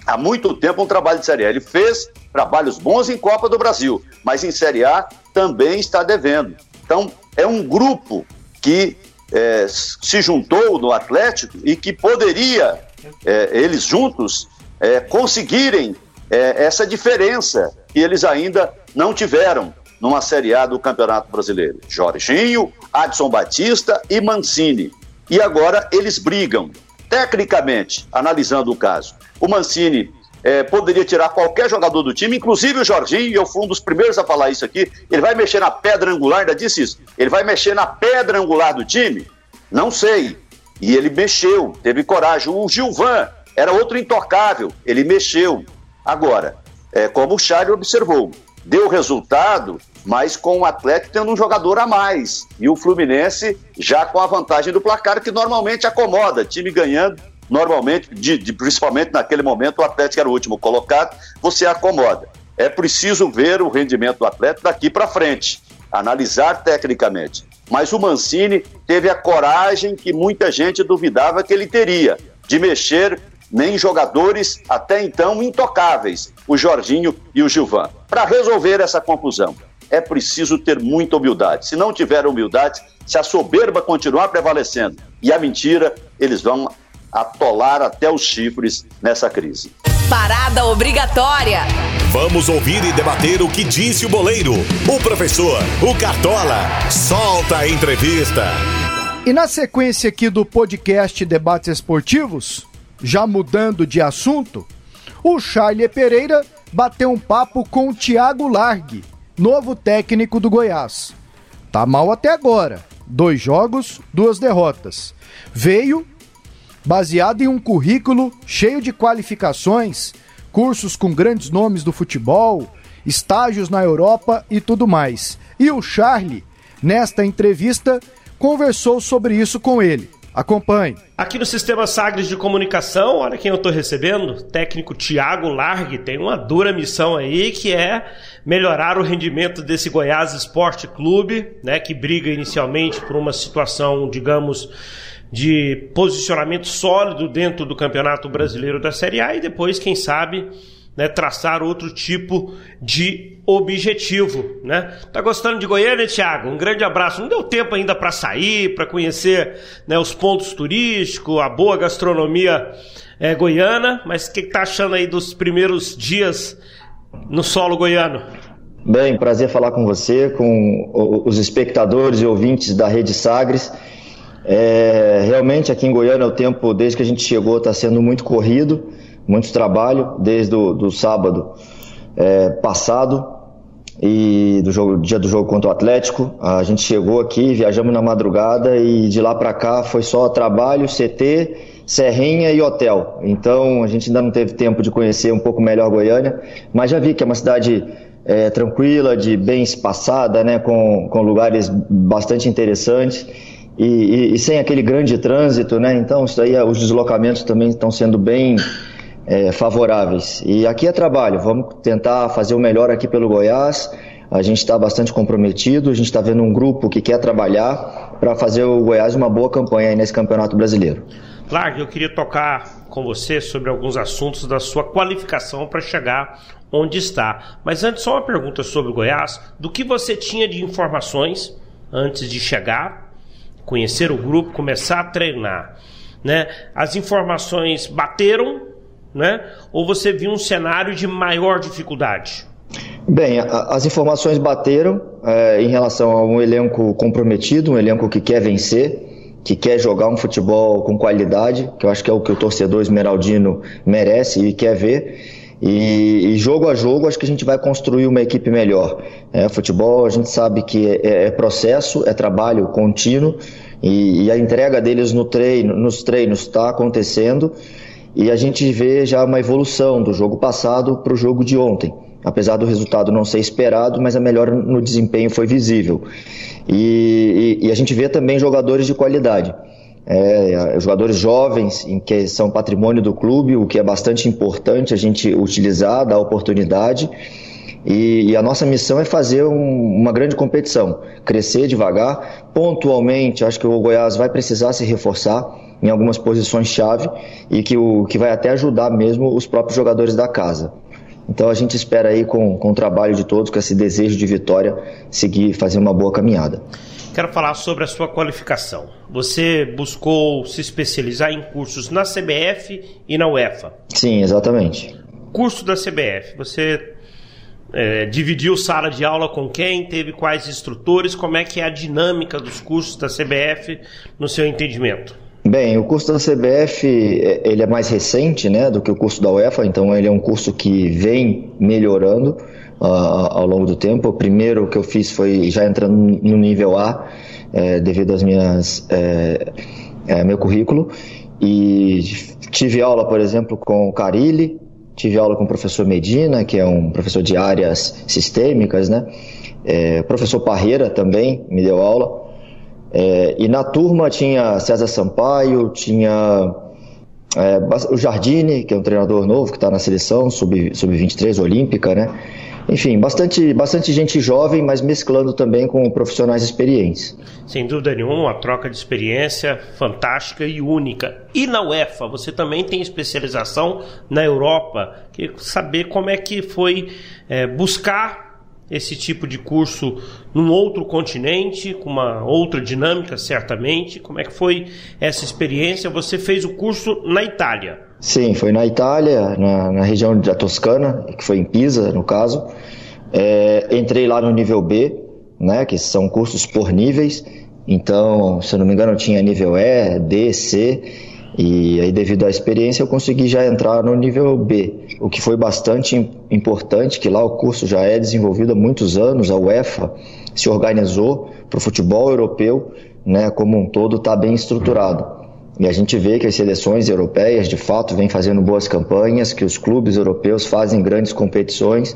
há muito tempo um trabalho de Série A. Ele fez trabalhos bons em Copa do Brasil, mas em Série A também está devendo. Então, é um grupo que é, se juntou no Atlético e que poderia, é, eles juntos, é, conseguirem essa diferença que eles ainda não tiveram numa Série A do Campeonato Brasileiro. Jorginho, Adson Batista e Mancini. E agora eles brigam. Tecnicamente, analisando o caso, o Mancini é, poderia tirar qualquer jogador do time, inclusive o Jorginho, e eu fui um dos primeiros a falar isso aqui. Ele vai mexer na pedra angular, ainda disse isso. Ele vai mexer na pedra angular do time? Não sei. E ele mexeu, teve coragem. O Gilvan era outro intocável, ele mexeu. Agora, é, como o Charlie observou, deu resultado, mas com o Atlético tendo um jogador a mais. E o Fluminense já com a vantagem do placar, que normalmente acomoda, time ganhando, normalmente, de, de, principalmente naquele momento, o Atlético era o último colocado, você acomoda. É preciso ver o rendimento do Atlético daqui para frente, analisar tecnicamente. Mas o Mancini teve a coragem que muita gente duvidava que ele teria, de mexer nem jogadores até então intocáveis, o Jorginho e o Gilvan. Para resolver essa confusão, é preciso ter muita humildade. Se não tiver humildade, se a soberba continuar prevalecendo e a mentira, eles vão atolar até os chifres nessa crise. Parada obrigatória. Vamos ouvir e debater o que disse o boleiro, o professor, o Cartola. Solta a entrevista. E na sequência aqui do podcast Debates Esportivos, já mudando de assunto, o Charlie Pereira bateu um papo com o Thiago Largue, novo técnico do Goiás. Tá mal até agora. Dois jogos, duas derrotas. Veio baseado em um currículo cheio de qualificações, cursos com grandes nomes do futebol, estágios na Europa e tudo mais. E o Charlie, nesta entrevista, conversou sobre isso com ele. Acompanhe. Aqui no Sistema Sagres de Comunicação, olha quem eu estou recebendo, técnico Tiago Largue, tem uma dura missão aí que é melhorar o rendimento desse Goiás Esporte Clube, né, que briga inicialmente por uma situação, digamos, de posicionamento sólido dentro do Campeonato Brasileiro da Série A e depois, quem sabe, né, traçar outro tipo de objetivo, né? Tá gostando de Goiânia, Thiago? Um grande abraço. Não deu tempo ainda para sair, para conhecer né, os pontos turísticos, a boa gastronomia é, goiana, mas o que, que tá achando aí dos primeiros dias no solo goiano? Bem, prazer falar com você, com os espectadores e ouvintes da Rede Sagres. É, realmente aqui em Goiânia o tempo, desde que a gente chegou, está sendo muito corrido muito trabalho desde o do sábado é, passado e do jogo, dia do jogo contra o Atlético. A gente chegou aqui, viajamos na madrugada e de lá para cá foi só trabalho, CT, Serrinha e hotel. Então a gente ainda não teve tempo de conhecer um pouco melhor Goiânia, mas já vi que é uma cidade é, tranquila, de bem espaçada, né, com, com lugares bastante interessantes. E, e, e, sem aquele grande trânsito, né? Então, isso aí, os deslocamentos também estão sendo bem é, favoráveis. E aqui é trabalho, vamos tentar fazer o melhor aqui pelo Goiás. A gente está bastante comprometido, a gente está vendo um grupo que quer trabalhar para fazer o Goiás uma boa campanha nesse Campeonato Brasileiro. Clark, eu queria tocar com você sobre alguns assuntos da sua qualificação para chegar onde está. Mas antes, só uma pergunta sobre o Goiás. Do que você tinha de informações antes de chegar, conhecer o grupo, começar a treinar? Né? As informações bateram, né? ou você viu um cenário de maior dificuldade? Bem, a, as informações bateram é, em relação a um elenco comprometido, um elenco que quer vencer que quer jogar um futebol com qualidade, que eu acho que é o que o torcedor esmeraldino merece e quer ver. E, e, jogo a jogo, acho que a gente vai construir uma equipe melhor. É, futebol, a gente sabe que é, é processo, é trabalho contínuo e, e, a entrega deles no treino, nos treinos está acontecendo e a gente vê já uma evolução do jogo passado para o jogo de ontem. Apesar do resultado não ser esperado, mas a melhora no desempenho foi visível. E, e, e a gente vê também jogadores de qualidade. É, jogadores jovens em que são patrimônio do clube, o que é bastante importante a gente utilizar, dar oportunidade. E, e a nossa missão é fazer um, uma grande competição, crescer devagar. Pontualmente, acho que o Goiás vai precisar se reforçar em algumas posições-chave e que, o, que vai até ajudar mesmo os próprios jogadores da casa. Então a gente espera aí com, com o trabalho de todos, com esse desejo de vitória, seguir fazer uma boa caminhada. Quero falar sobre a sua qualificação. Você buscou se especializar em cursos na CBF e na UEFA? Sim, exatamente. Curso da CBF, você é, dividiu sala de aula com quem? Teve quais instrutores? Como é que é a dinâmica dos cursos da CBF no seu entendimento? Bem, o curso da CBF é, ele é mais recente né, do que o curso da UEFA, então ele é um curso que vem melhorando uh, ao longo do tempo. O primeiro que eu fiz foi já entrando no nível A, é, devido às minhas é, é, meu currículo. E tive aula, por exemplo, com o Carilli, tive aula com o professor Medina, que é um professor de áreas sistêmicas, né? É, professor Parreira também me deu aula. É, e na turma tinha César Sampaio, tinha é, o Jardine, que é um treinador novo que está na seleção, sub-23 sub olímpica, né? Enfim, bastante, bastante gente jovem, mas mesclando também com profissionais experientes. Sem dúvida nenhuma, uma troca de experiência fantástica e única. E na UEFA, você também tem especialização na Europa. Queria saber como é que foi é, buscar esse tipo de curso num outro continente, com uma outra dinâmica, certamente. Como é que foi essa experiência? Você fez o curso na Itália. Sim, foi na Itália, na, na região da Toscana, que foi em Pisa, no caso. É, entrei lá no nível B, né, que são cursos por níveis. Então, se eu não me engano, tinha nível E, D, C e aí, devido à experiência, eu consegui já entrar no nível B, o que foi bastante importante, que lá o curso já é desenvolvido há muitos anos, a UEFA se organizou para o futebol europeu, né, como um todo, está bem estruturado. E a gente vê que as seleções europeias, de fato, vêm fazendo boas campanhas, que os clubes europeus fazem grandes competições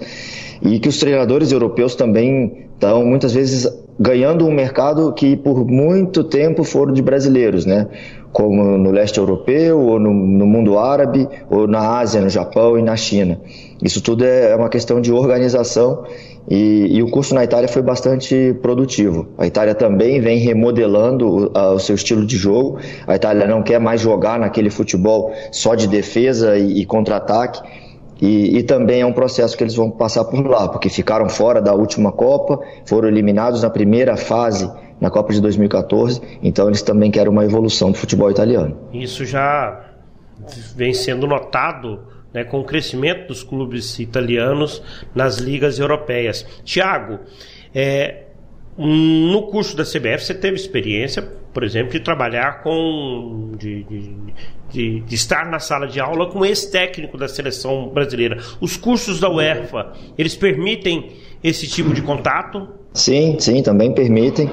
e que os treinadores europeus também estão, muitas vezes, ganhando um mercado que por muito tempo foram de brasileiros, né? Como no leste europeu, ou no, no, mundo árabe, ou na Ásia, no Japão e na China. Isso tudo é, é uma questão de organização e, e, o curso na Itália foi bastante produtivo. A Itália também vem remodelando o, a, o seu estilo de jogo. A Itália não quer mais jogar naquele futebol só de defesa e, e contra-ataque. E, e, também é um processo que eles vão passar por lá, porque ficaram fora da última Copa, foram eliminados na primeira fase na Copa de 2014, então eles também querem uma evolução do futebol italiano. Isso já vem sendo notado né, com o crescimento dos clubes italianos nas ligas europeias. Tiago, é, no curso da CBF você teve experiência, por exemplo, de trabalhar com. de, de, de, de estar na sala de aula com esse técnico da seleção brasileira. Os cursos da UEFA, eles permitem esse tipo de contato? Sim, sim, também permitem.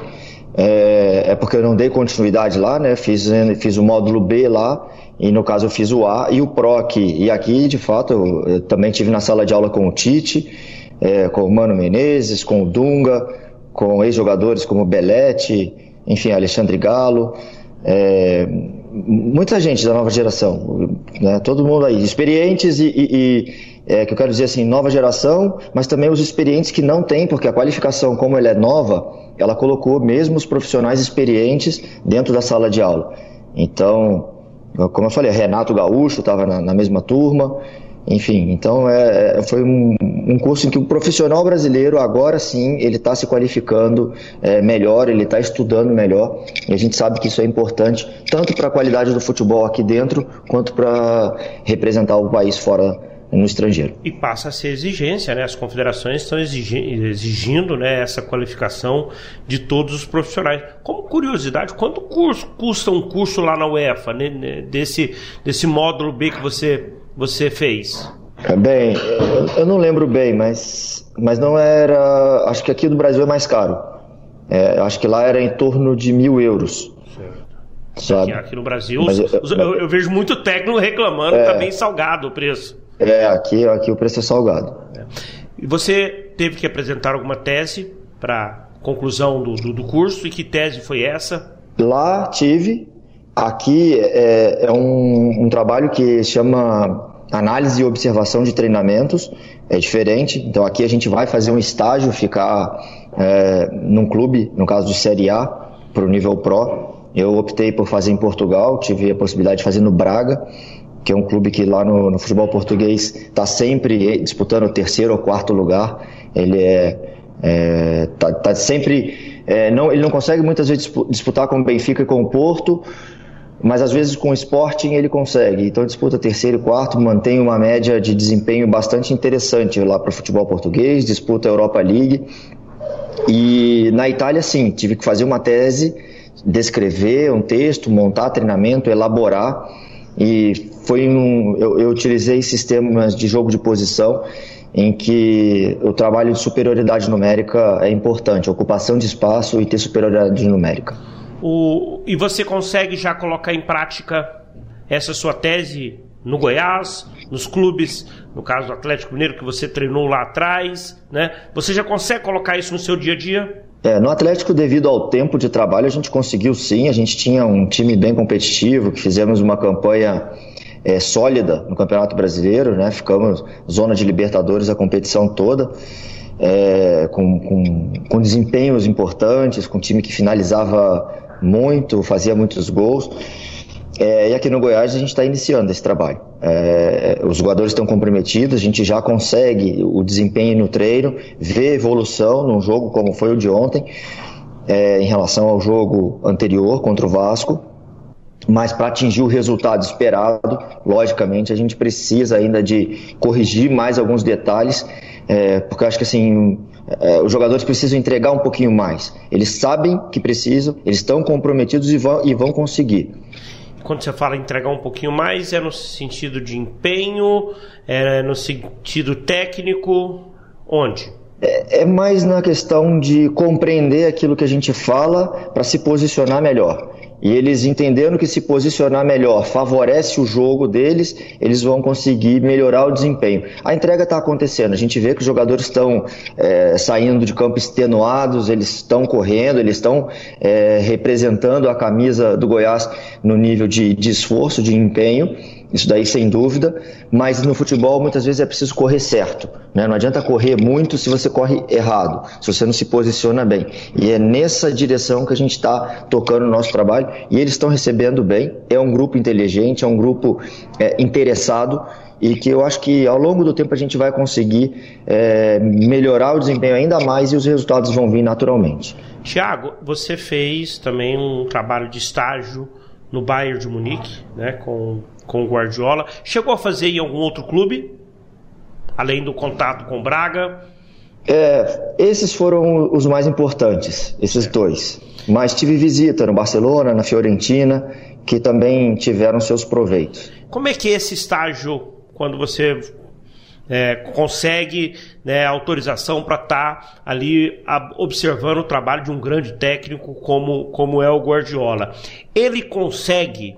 É, é, porque eu não dei continuidade lá, né? Fiz, fiz o módulo B lá, e no caso eu fiz o A e o PRO aqui. E aqui, de fato, eu, eu também tive na sala de aula com o Tite, é, com o Mano Menezes, com o Dunga, com ex-jogadores como Belete, enfim, Alexandre Galo. É, muita gente da nova geração, né? todo mundo aí, experientes e, e, e é, que eu quero dizer assim, nova geração, mas também os experientes que não têm, porque a qualificação, como ela é nova, ela colocou mesmo os profissionais experientes dentro da sala de aula. Então, como eu falei, Renato Gaúcho estava na, na, mesma turma, enfim, então é, é, foi um, um, curso em que o profissional brasileiro agora sim ele está se qualificando é, melhor, ele está estudando melhor e a gente sabe que isso é importante tanto para a qualidade do futebol aqui dentro quanto para representar o país fora no estrangeiro. E passa a ser exigência, né? As confederações estão exigindo, exigindo né, essa qualificação de todos os profissionais. Como curiosidade, quanto curso, custa um curso lá na UEFA, né, né desse, desse módulo B que você, você fez? Bem, eu não lembro bem, mas, mas não era. Acho que aqui do Brasil é mais caro. É, acho que lá era em torno de mil euros. Aqui, aqui, no Brasil, mas, eu, eu, eu, vejo muito técnico reclamando é, que tá bem salgado o preço. É, aqui, aqui o preço é salgado. E você teve que apresentar alguma tese para conclusão do, do, do, curso? E que tese foi essa? Lá tive. Aqui é, é um, um trabalho que chama análise e observação de treinamentos. É diferente. Então aqui a gente vai fazer um estágio, ficar é, num clube, no caso de Série A, para o nível Pro. Eu optei por fazer em Portugal, tive a possibilidade de fazer no Braga que é um clube que lá no, no futebol português está sempre disputando o terceiro ou quarto lugar. Ele é, é tá, tá sempre é, não, ele não consegue muitas vezes disputar com o Benfica e com o Porto, mas às vezes com o Sporting ele consegue. Então disputa terceiro e quarto, mantém uma média de desempenho bastante interessante lá para o futebol português, disputa a Europa League. E na Itália, sim, tive que fazer uma tese, descrever um texto, montar treinamento, elaborar e foi um, eu, eu utilizei sistemas de jogo de posição em que o trabalho de superioridade numérica é importante, ocupação de espaço e ter superioridade numérica. O, e você consegue já colocar em prática essa sua tese no Goiás, nos clubes, no caso do Atlético Mineiro que você treinou lá atrás, né? Você já consegue colocar isso no seu dia a dia? É, no Atlético, devido ao tempo de trabalho, a gente conseguiu sim. A gente tinha um time bem competitivo, que fizemos uma campanha é, sólida no Campeonato Brasileiro, né? Ficamos zona de Libertadores a competição toda, é, com, com, com desempenhos importantes, com um time que finalizava muito, fazia muitos gols. É, e aqui no Goiás a gente está iniciando esse trabalho. É, os jogadores estão comprometidos, a gente já consegue o desempenho no treino, ver evolução num jogo como foi o de ontem, é, em relação ao jogo anterior contra o Vasco. Mas para atingir o resultado esperado, logicamente, a gente precisa ainda de corrigir mais alguns detalhes, é, porque eu acho que assim é, os jogadores precisam entregar um pouquinho mais. Eles sabem que precisam, eles estão comprometidos e vão, e vão conseguir. Quando você fala entregar um pouquinho mais, é no sentido de empenho, é no sentido técnico, onde? É, é mais na questão de compreender aquilo que a gente fala para se posicionar melhor. E eles entendendo que se posicionar melhor favorece o jogo deles, eles vão conseguir melhorar o desempenho. A entrega está acontecendo, a gente vê que os jogadores estão é, saindo de campo extenuados, eles estão correndo, eles estão é, representando a camisa do Goiás no nível de, de esforço, de empenho. Isso daí sem dúvida, mas no futebol muitas vezes é preciso correr certo. Né? Não adianta correr muito se você corre errado, se você não se posiciona bem. E é nessa direção que a gente está tocando o nosso trabalho e eles estão recebendo bem. É um grupo inteligente, é um grupo é, interessado e que eu acho que ao longo do tempo a gente vai conseguir é, melhorar o desempenho ainda mais e os resultados vão vir naturalmente. Tiago, você fez também um trabalho de estágio no Bayern de Munique, né, com com o Guardiola. Chegou a fazer em algum outro clube? Além do contato com Braga? É, esses foram os mais importantes, esses é. dois. Mas tive visita no Barcelona, na Fiorentina, que também tiveram seus proveitos. Como é que é esse estágio quando você é, consegue né, autorização para estar tá ali a, observando o trabalho de um grande técnico como, como é o Guardiola? Ele consegue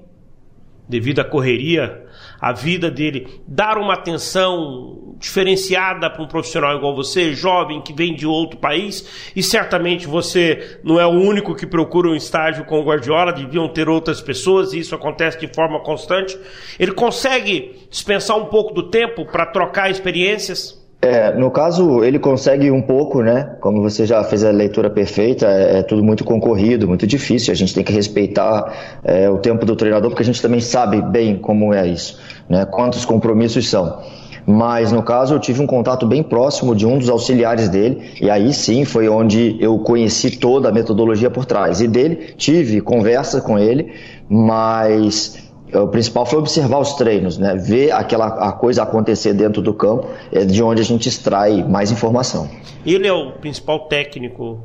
devido à correria, a vida dele, dar uma atenção diferenciada para um profissional igual você, jovem, que vem de outro país, e certamente você não é o único que procura um estágio com o Guardiola, deviam ter outras pessoas, e isso acontece de forma constante. Ele consegue dispensar um pouco do tempo para trocar experiências? É, no caso, ele consegue um pouco, né? Como você já fez a leitura perfeita, é, é tudo muito concorrido, muito difícil. A gente tem que respeitar é, o tempo do treinador, porque a gente também sabe bem como é isso, né? Quantos compromissos são. Mas no caso, eu tive um contato bem próximo de um dos auxiliares dele, e aí sim foi onde eu conheci toda a metodologia por trás. E dele, tive conversa com ele, mas o principal foi observar os treinos, né? ver aquela a coisa acontecer dentro do campo, é de onde a gente extrai mais informação. Ele é o principal técnico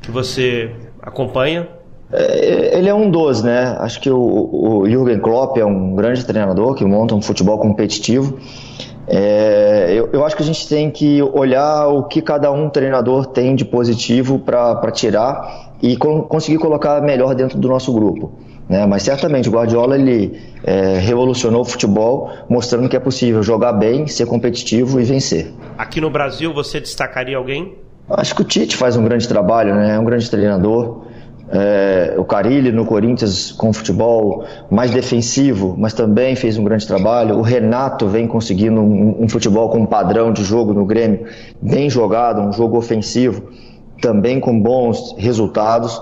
que você acompanha? É, ele é um dos, né? Acho que o, o Jürgen Klopp é um grande treinador que monta um futebol competitivo. É, eu, eu, acho que a gente tem que olhar o que cada um treinador tem de positivo para tirar e com, conseguir colocar melhor dentro do nosso grupo. Né? Mas certamente o Guardiola ele é, revolucionou o futebol, mostrando que é possível jogar bem, ser competitivo e vencer. Aqui no Brasil você destacaria alguém? Acho que o Tite faz um grande trabalho, né? é um grande treinador. É, o Carilli no Corinthians com futebol mais defensivo, mas também fez um grande trabalho. O Renato vem conseguindo um, um futebol com um padrão de jogo no Grêmio bem jogado, um jogo ofensivo, também com bons resultados.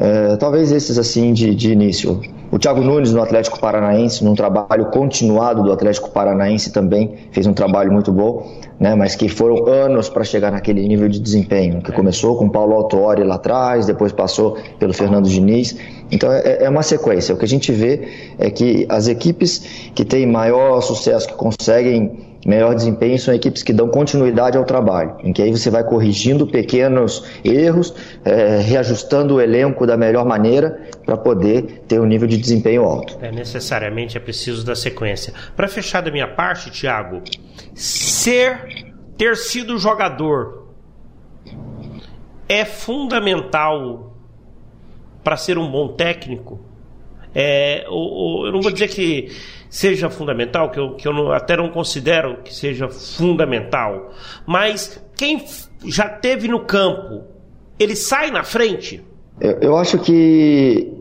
É, talvez esses assim de, de, início. O Thiago Nunes no Atlético Paranaense, num trabalho continuado do Atlético Paranaense também, fez um trabalho muito bom, né, mas que foram anos para chegar naquele nível de desempenho, que começou com Paulo Autori lá atrás, depois passou pelo Fernando Diniz. Então é, é uma sequência. O que a gente vê é que as equipes que têm maior sucesso, que conseguem melhor desempenho são equipes que dão continuidade ao trabalho, em que aí você vai corrigindo pequenos erros, é, reajustando o elenco da melhor maneira para poder ter um nível de desempenho alto. É necessariamente é preciso da sequência. Para fechar da minha parte, Thiago, ser ter sido jogador é fundamental para ser um bom técnico. É, o, o, eu não vou dizer que seja fundamental, que eu, que eu não, até não considero que seja fundamental, mas quem já teve no campo, ele sai na frente? Eu, eu acho que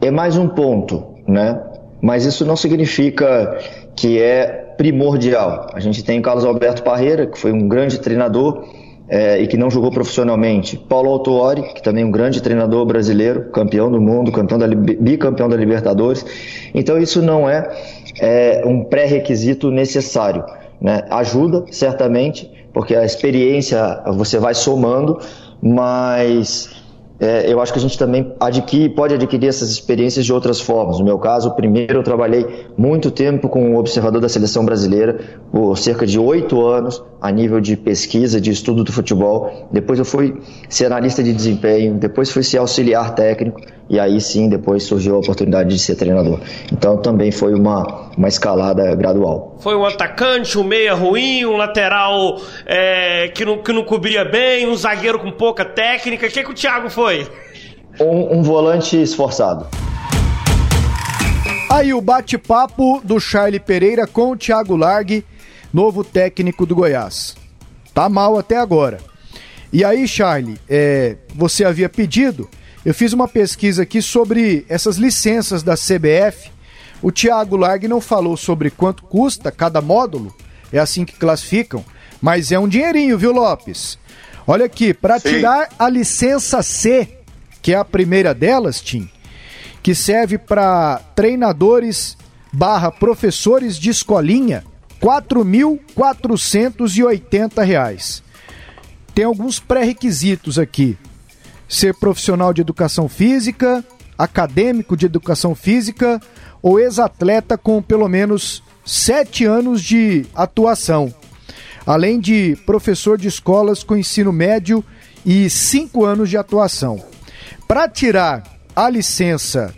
é mais um ponto, né? Mas isso não significa que é primordial. A gente tem Carlos Alberto Parreira, que foi um grande treinador é, e que não jogou profissionalmente. Paulo Autuori, que também é um grande treinador brasileiro, campeão do mundo, campeão da, bicampeão da Libertadores. Então isso não é, é um pré-requisito necessário. Né? Ajuda, certamente, porque a experiência você vai somando, mas é, eu acho que a gente também adquire, pode adquirir essas experiências de outras formas. No meu caso, primeiro eu trabalhei muito tempo com o observador da seleção brasileira, por cerca de oito anos, a nível de pesquisa, de estudo do futebol. Depois eu fui ser analista de desempenho, depois fui ser auxiliar técnico, e aí sim, depois surgiu a oportunidade de ser treinador. Então também foi uma, uma escalada gradual. Foi um atacante, um meia ruim, um lateral é, que, não, que não cobria bem, um zagueiro com pouca técnica. O que, que o Thiago foi? foi? Um, um volante esforçado. Aí o bate-papo do Charlie Pereira com o Thiago Largue, novo técnico do Goiás. Tá mal até agora. E aí, Charlie, é, você havia pedido, eu fiz uma pesquisa aqui sobre essas licenças da CBF. O Thiago Largue não falou sobre quanto custa cada módulo, é assim que classificam, mas é um dinheirinho, viu, Lopes? Olha aqui, para tirar a licença C, que é a primeira delas, Tim, que serve para treinadores barra professores de escolinha, R$ 4.480. Tem alguns pré-requisitos aqui. Ser profissional de educação física, acadêmico de educação física ou ex-atleta com pelo menos sete anos de atuação além de professor de escolas com ensino médio e cinco anos de atuação. Para tirar a licença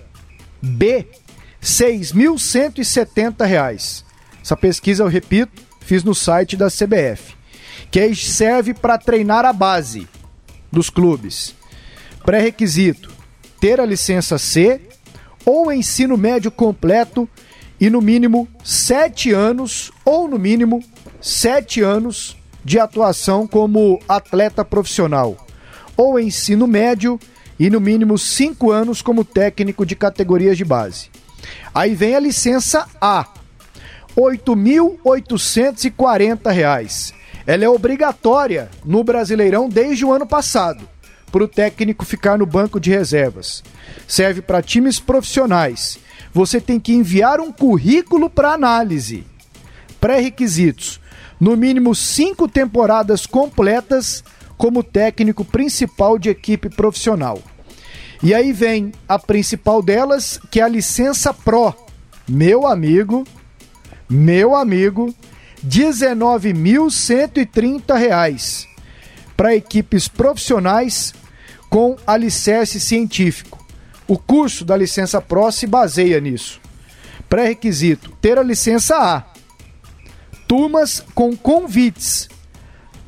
B, R$ 6.170. Essa pesquisa, eu repito, fiz no site da CBF, que serve para treinar a base dos clubes. Pré-requisito: ter a licença C ou ensino médio completo e no mínimo sete anos, ou no mínimo sete anos de atuação como atleta profissional, ou ensino médio e no mínimo cinco anos como técnico de categorias de base. Aí vem a licença A, R$ 8.840. Ela é obrigatória no Brasileirão desde o ano passado, para o técnico ficar no banco de reservas. Serve para times profissionais. Você tem que enviar um currículo para análise. Pré-requisitos: no mínimo cinco temporadas completas como técnico principal de equipe profissional. E aí vem a principal delas, que é a licença Pro. Meu amigo, meu amigo, R$ 19.130 para equipes profissionais com alicerce científico. O curso da licença Pro se baseia nisso. Pré-requisito: ter a licença A. Turmas com convites.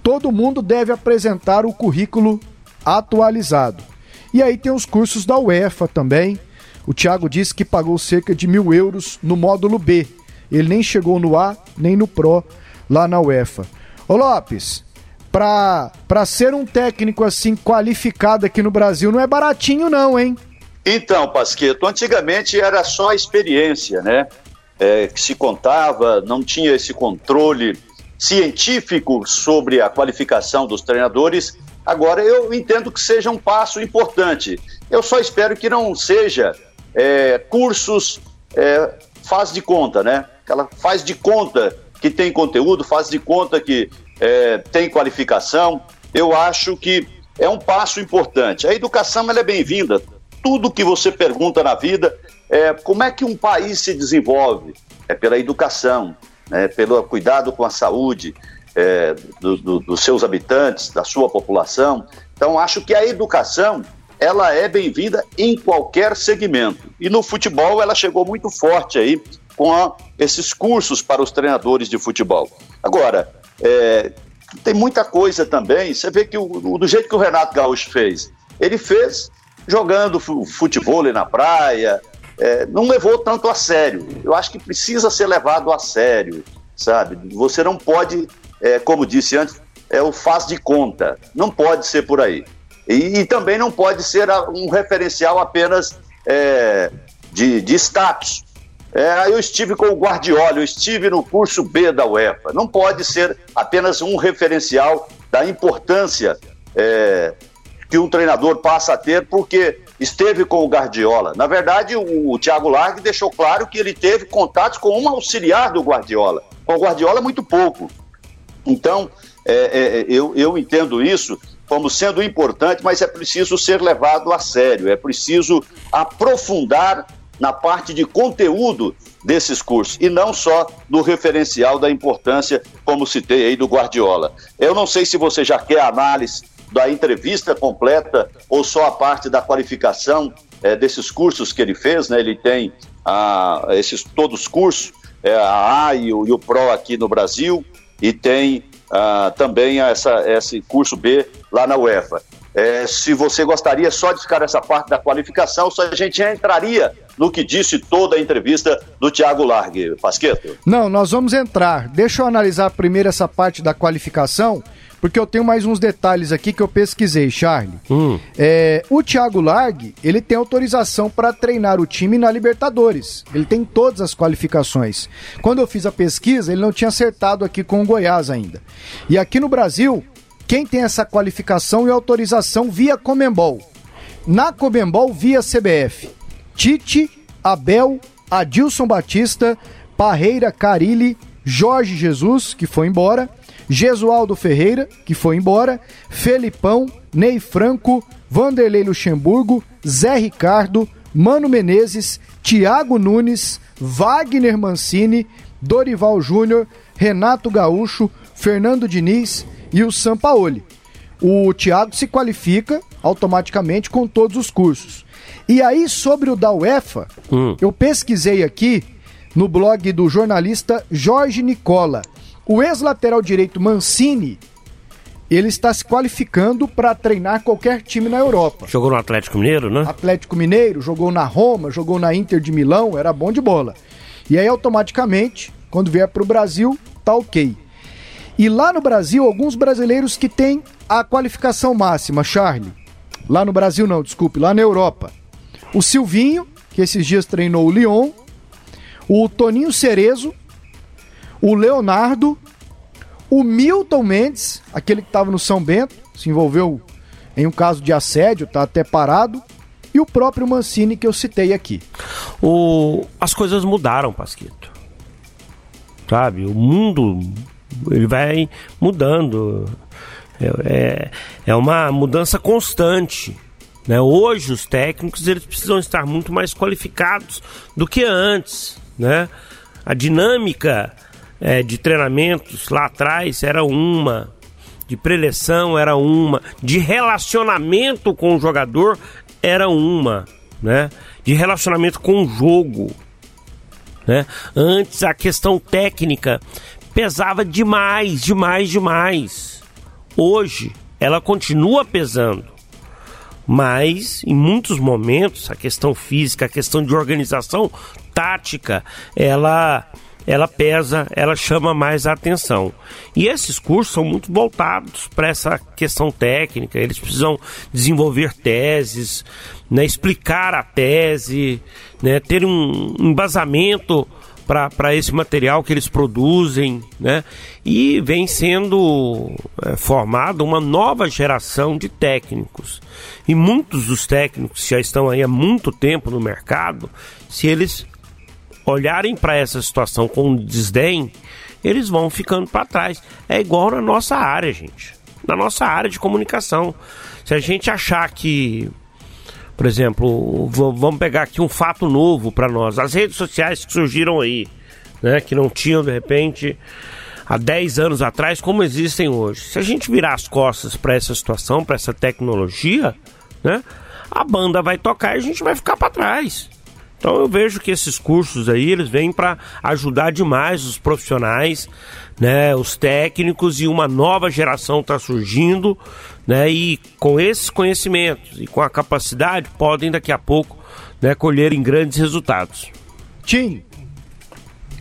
Todo mundo deve apresentar o currículo atualizado. E aí tem os cursos da UEFA também. O Thiago disse que pagou cerca de mil euros no módulo B. Ele nem chegou no A nem no Pro lá na UEFA. Ô Lopes, para ser um técnico assim qualificado aqui no Brasil não é baratinho não, hein? Então, Pasqueto, antigamente era só a experiência, né? É, que se contava, não tinha esse controle científico sobre a qualificação dos treinadores. Agora, eu entendo que seja um passo importante. Eu só espero que não seja é, cursos é, faz de conta, né? Ela faz de conta que tem conteúdo, faz de conta que é, tem qualificação. Eu acho que é um passo importante. A educação é bem-vinda. Tudo que você pergunta na vida é como é que um país se desenvolve? É pela educação, né? pelo cuidado com a saúde é, do, do, dos seus habitantes, da sua população. Então, acho que a educação ela é bem-vinda em qualquer segmento. E no futebol ela chegou muito forte aí com a, esses cursos para os treinadores de futebol. Agora, é, tem muita coisa também. Você vê que o, do jeito que o Renato Gaúcho fez, ele fez jogando futebol na praia, é, não levou tanto a sério. Eu acho que precisa ser levado a sério, sabe? Você não pode, é, como disse antes, é o faz de conta. Não pode ser por aí. E, e também não pode ser um referencial apenas é, de, de status. É, eu estive com o Guardiola, eu estive no curso B da UEFA. Não pode ser apenas um referencial da importância é, que um treinador passa a ter porque esteve com o Guardiola. Na verdade, o, o Thiago Largue deixou claro que ele teve contatos com um auxiliar do Guardiola. Com o Guardiola, muito pouco. Então, é, é, eu, eu entendo isso como sendo importante, mas é preciso ser levado a sério, é preciso aprofundar na parte de conteúdo desses cursos e não só no referencial da importância, como citei aí do Guardiola. Eu não sei se você já quer a análise da entrevista completa ou só a parte da qualificação é, desses cursos que ele fez, né? Ele tem ah, esses todos os cursos, é, a A e o, e o Pro aqui no Brasil e tem ah, também essa, esse curso B lá na UEFA. É, se você gostaria só de ficar essa parte da qualificação, só a gente entraria no que disse toda a entrevista do Thiago Largue. Pasqueto? Não, nós vamos entrar. Deixa eu analisar primeiro essa parte da qualificação, porque eu tenho mais uns detalhes aqui que eu pesquisei, Charlie. Hum. É, o Thiago Largue, ele tem autorização para treinar o time na Libertadores. Ele tem todas as qualificações. Quando eu fiz a pesquisa, ele não tinha acertado aqui com o Goiás ainda. E aqui no Brasil, quem tem essa qualificação e autorização via Comembol. Na Comembol, via CBF. Tite, Abel, Adilson Batista, Parreira Carilli, Jorge Jesus, que foi embora, Gesualdo Ferreira, que foi embora, Felipão, Ney Franco, Vanderlei Luxemburgo, Zé Ricardo, Mano Menezes, Thiago Nunes, Wagner Mancini, Dorival Júnior, Renato Gaúcho, Fernando Diniz, e o Sampaoli. O Thiago se qualifica automaticamente com todos os cursos. E aí, sobre o da UEFA, hum. eu pesquisei aqui no blog do jornalista Jorge Nicola. O ex-lateral direito Mancini, ele está se qualificando para treinar qualquer time na Europa. Jogou no Atlético Mineiro, né? Atlético Mineiro, jogou na Roma, jogou na Inter de Milão, era bom de bola. E aí, automaticamente, quando vier para o Brasil, tá ok. E lá no Brasil, alguns brasileiros que têm a qualificação máxima, Charlie. Lá no Brasil, não, desculpe, lá na Europa. O Silvinho, que esses dias treinou o Lyon. O Toninho Cerezo. O Leonardo. O Milton Mendes, aquele que estava no São Bento, se envolveu em um caso de assédio, tá até parado. E o próprio Mancini que eu citei aqui. O... As coisas mudaram, Pasquito. Sabe? O mundo ele vai mudando. É, é, é uma mudança constante. Né? Hoje os técnicos eles precisam estar muito mais qualificados do que antes. Né? A dinâmica é, de treinamentos lá atrás era uma, de preleção era uma, de relacionamento com o jogador era uma, né? de relacionamento com o jogo. Né? Antes a questão técnica pesava demais, demais, demais. Hoje ela continua pesando, mas em muitos momentos a questão física, a questão de organização tática, ela ela pesa, ela chama mais a atenção. E esses cursos são muito voltados para essa questão técnica, eles precisam desenvolver teses, né, explicar a tese, né, ter um embasamento para esse material que eles produzem, né? E vem sendo é, formada uma nova geração de técnicos. E muitos dos técnicos que já estão aí há muito tempo no mercado, se eles olharem para essa situação com desdém, eles vão ficando para trás. É igual na nossa área, gente. Na nossa área de comunicação. Se a gente achar que por exemplo, vamos pegar aqui um fato novo para nós. As redes sociais que surgiram aí, né, que não tinham de repente há 10 anos atrás como existem hoje. Se a gente virar as costas para essa situação, para essa tecnologia, né, a banda vai tocar e a gente vai ficar para trás. Então eu vejo que esses cursos aí, eles vêm para ajudar demais os profissionais, né, os técnicos e uma nova geração está surgindo, né, e com esses conhecimentos e com a capacidade podem daqui a pouco, né, colherem grandes resultados. Tim,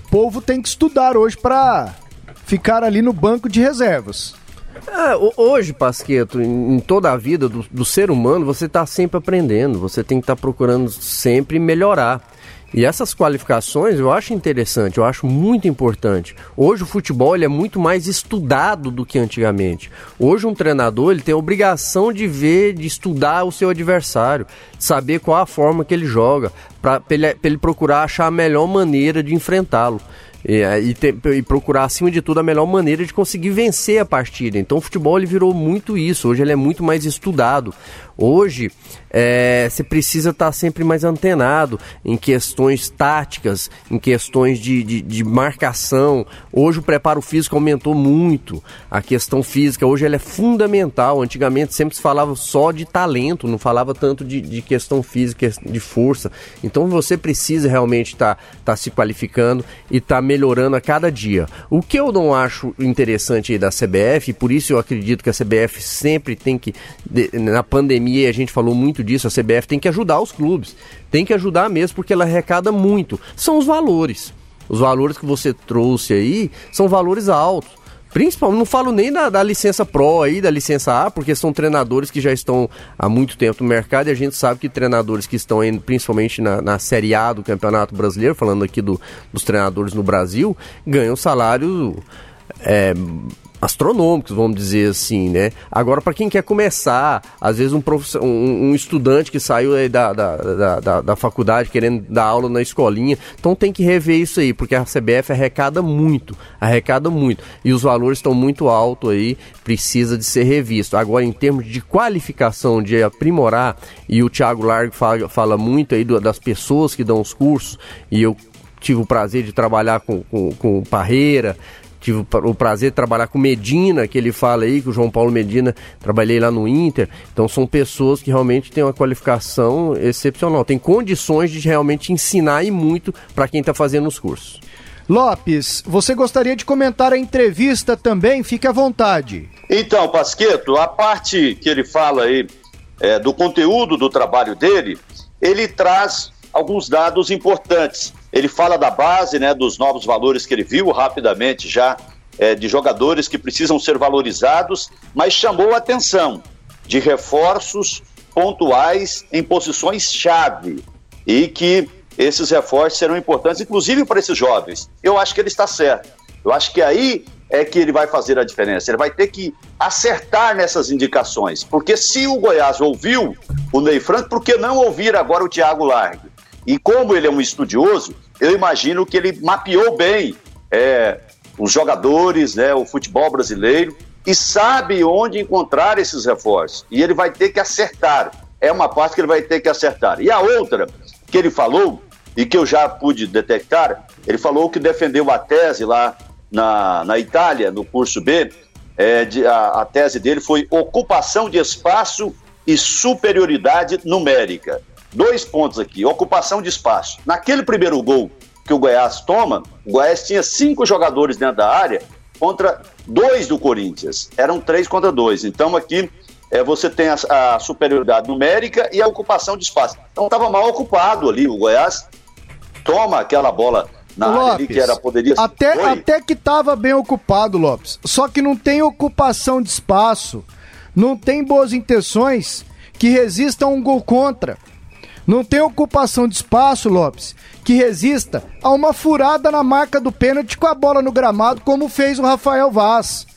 o povo tem que estudar hoje para ficar ali no banco de reservas. É, hoje, Pasqueto, em, toda a vida do, do ser humano, você está sempre aprendendo, você tem que estar tá procurando sempre melhorar. E essas qualificações eu acho interessante, eu acho muito importante. Hoje o futebol ele é muito mais estudado do que antigamente. Hoje um treinador ele tem a obrigação de ver, de estudar o seu adversário, saber qual a forma que ele joga, para ele, ele procurar achar a melhor maneira de enfrentá-lo. E, e, te, e, procurar, acima de tudo, a melhor maneira de conseguir vencer a partida. Então o futebol ele virou muito isso, hoje ele é muito mais estudado. Hoje, é, você precisa estar tá sempre mais antenado em questões táticas, em questões de, de, de, marcação. Hoje o preparo físico aumentou muito. A questão física hoje ela é fundamental. Antigamente sempre se falava só de talento, não falava tanto de, de questão física, de força. Então você precisa realmente estar tá, tá se qualificando e estar tá melhorando a cada dia. O que eu não acho interessante aí da CBF, e por isso eu acredito que a CBF sempre tem que, na pandemia, pandemia, a gente falou muito disso, a CBF tem que ajudar os clubes. Tem que ajudar mesmo porque ela arrecada muito. São os valores. Os valores que você trouxe aí são valores altos. Principalmente, não falo nem da, da, licença Pro aí, da licença A, porque são treinadores que já estão há muito tempo no mercado e a gente sabe que treinadores que estão aí, principalmente na, na Série A do Campeonato Brasileiro, falando aqui do, dos treinadores no Brasil, ganham salário é, astronômicos, vamos dizer assim, né? Agora, para quem quer começar, às vezes um, um, um estudante que saiu da, da, da, da faculdade querendo dar aula na escolinha, então tem que rever isso aí, porque a CBF arrecada muito, arrecada muito, e os valores estão muito altos aí, precisa de ser revisto. Agora, em termos de qualificação, de aprimorar, e o Thiago Largo fala, fala muito aí do, das pessoas que dão os cursos, e eu tive o prazer de trabalhar com, com, com Parreira, tive o prazer de trabalhar com Medina, que ele fala aí, que o João Paulo Medina, trabalhei lá no Inter. Então são pessoas que realmente têm uma qualificação excepcional, tem condições de realmente ensinar e muito para quem está fazendo os cursos. Lopes, você gostaria de comentar a entrevista também? Fique à vontade. Então, Pasqueto, a parte que ele fala aí é, do conteúdo do trabalho dele, ele traz alguns dados importantes Ele fala da base, né, dos novos valores que ele viu rapidamente já, é, de jogadores que precisam ser valorizados, mas chamou a atenção de reforços pontuais em posições-chave e que esses reforços serão importantes, inclusive para esses jovens. Eu acho que ele está certo. Eu acho que aí é que ele vai fazer a diferença. Ele vai ter que acertar nessas indicações. Porque se o Goiás ouviu o Ney Franco, por que não ouvir agora o Thiago Largue? E como ele é um estudioso, eu imagino que ele mapeou bem é, os jogadores, né, o futebol brasileiro, e sabe onde encontrar esses reforços. E ele vai ter que acertar. É uma parte que ele vai ter que acertar. E a outra que ele falou, e que eu já pude detectar, ele falou que defendeu a tese lá na, na Itália, no curso B, é, de, a, a tese dele foi ocupação de espaço e superioridade numérica. Dois pontos aqui, ocupação de espaço. Naquele primeiro gol que o Goiás toma, o Goiás tinha cinco jogadores dentro da área contra dois do Corinthians. Eram três contra dois. Então aqui é, você tem a, a, superioridade numérica e a ocupação de espaço. Então estava mal ocupado ali. O Goiás toma aquela bola na Lopes, área ali que era, poderia até, até que estava bem ocupado, Lopes. Só que não tem ocupação de espaço, não tem boas intenções que resistam a um gol contra. Não tem ocupação de espaço, Lopes, que resista a uma furada na marca do pênalti com a bola no gramado, como fez o Rafael Vaz.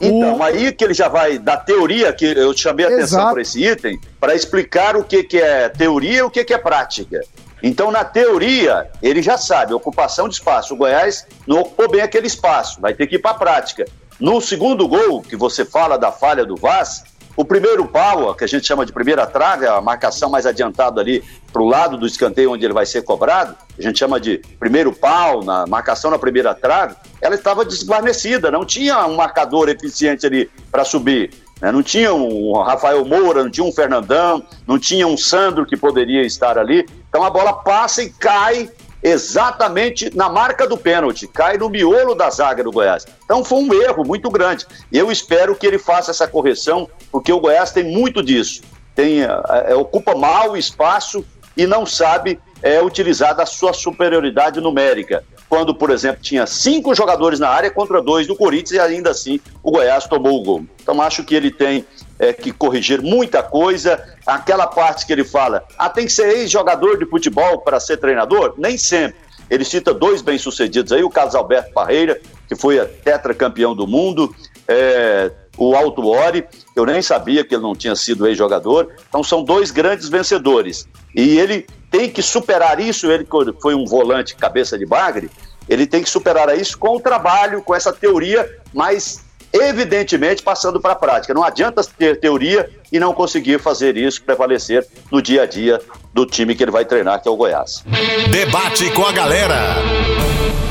Então, o... aí que ele já vai da teoria, que eu chamei a atenção para esse item, para explicar o que, que é teoria e o que, que é prática. Então, na teoria, ele já sabe, ocupação de espaço. O Goiás não ocupou bem aquele espaço, vai ter que ir para a prática. No segundo gol, que você fala da falha do Vaz, o primeiro pau, que a gente chama de primeira trave, a marcação mais adiantada ali para o lado do escanteio onde ele vai ser cobrado, a gente chama de primeiro pau, na marcação na primeira trave, ela estava desguarnecida, não tinha um marcador eficiente ali para subir. Né? Não tinha um Rafael Moura, não tinha um Fernandão, não tinha um Sandro que poderia estar ali. Então a bola passa e cai exatamente na marca do pênalti, cai no miolo da zaga do Goiás. Então foi um erro muito grande. Eu espero que ele faça essa correção, porque o Goiás tem muito disso. Tem, é, ocupa mal o espaço e não sabe é, utilizar da sua superioridade numérica. Quando, por exemplo, tinha cinco jogadores na área contra dois do Corinthians e ainda assim o Goiás tomou o gol. Então acho que ele tem é, que corrigir muita coisa. Aquela parte que ele fala, ah, tem que ser ex-jogador de futebol para ser treinador? Nem sempre. Ele cita dois bem-sucedidos aí, o Carlos Alberto Parreira, que foi a tetracampeão do mundo, é, o Alto Ori, eu nem sabia que ele não tinha sido ex-jogador. Então são dois grandes vencedores. E ele tem que superar isso, ele foi um volante cabeça de bagre, ele tem que superar isso com o trabalho, com essa teoria, mas evidentemente passando para a prática. Não adianta ter teoria e não conseguir fazer isso prevalecer no dia a dia do time que ele vai treinar, que é o Goiás. Debate com a galera.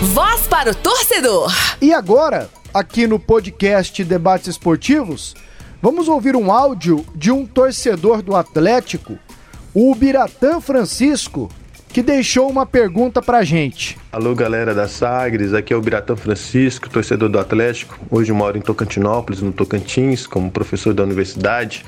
Voz para o torcedor. E agora, aqui no podcast Debates Esportivos, vamos ouvir um áudio de um torcedor do Atlético, o Biratã Francisco, que deixou uma pergunta pra gente. Alô, galera da Sagres, aqui é o Biratã Francisco, torcedor do Atlético. Hoje moro em Tocantinópolis, no Tocantins, como professor da universidade.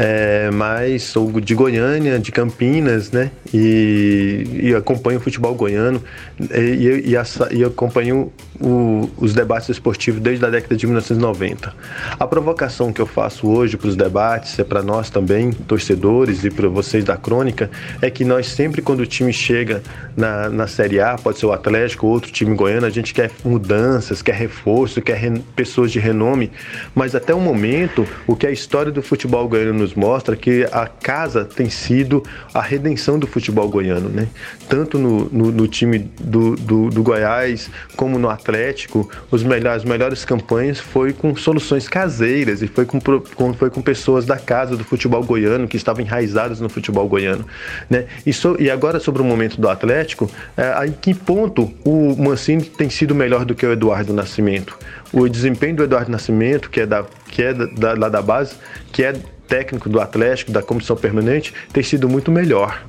É, mas sou de Goiânia, de Campinas, né? E, e acompanho o futebol goiano e, e, e acompanho o, os debates esportivos desde a década de 1990. A provocação que eu faço hoje para os debates, é para nós também, torcedores, e para vocês da crônica, é que nós sempre, quando o time chega na, na Série A, pode ser o Atlético ou outro time goiano, a gente quer mudanças, quer reforço, quer re, pessoas de renome, mas até o momento, o que a história do futebol goiano nos mostra é que a casa tem sido a redenção do futebol goiano, né? Tanto no, no, no time do, do, do Goiás como no Atlético os melhores, as melhores campanhas foi com soluções caseiras e foi com, com, foi com pessoas da casa do futebol goiano que estavam enraizadas no futebol goiano. Né? E, so, e agora sobre o momento do Atlético, é, em que ponto o Mancini tem sido melhor do que o Eduardo Nascimento? O desempenho do Eduardo Nascimento, que é da, que é da, lá da base, que é técnico do Atlético, da comissão permanente, tem sido muito melhor.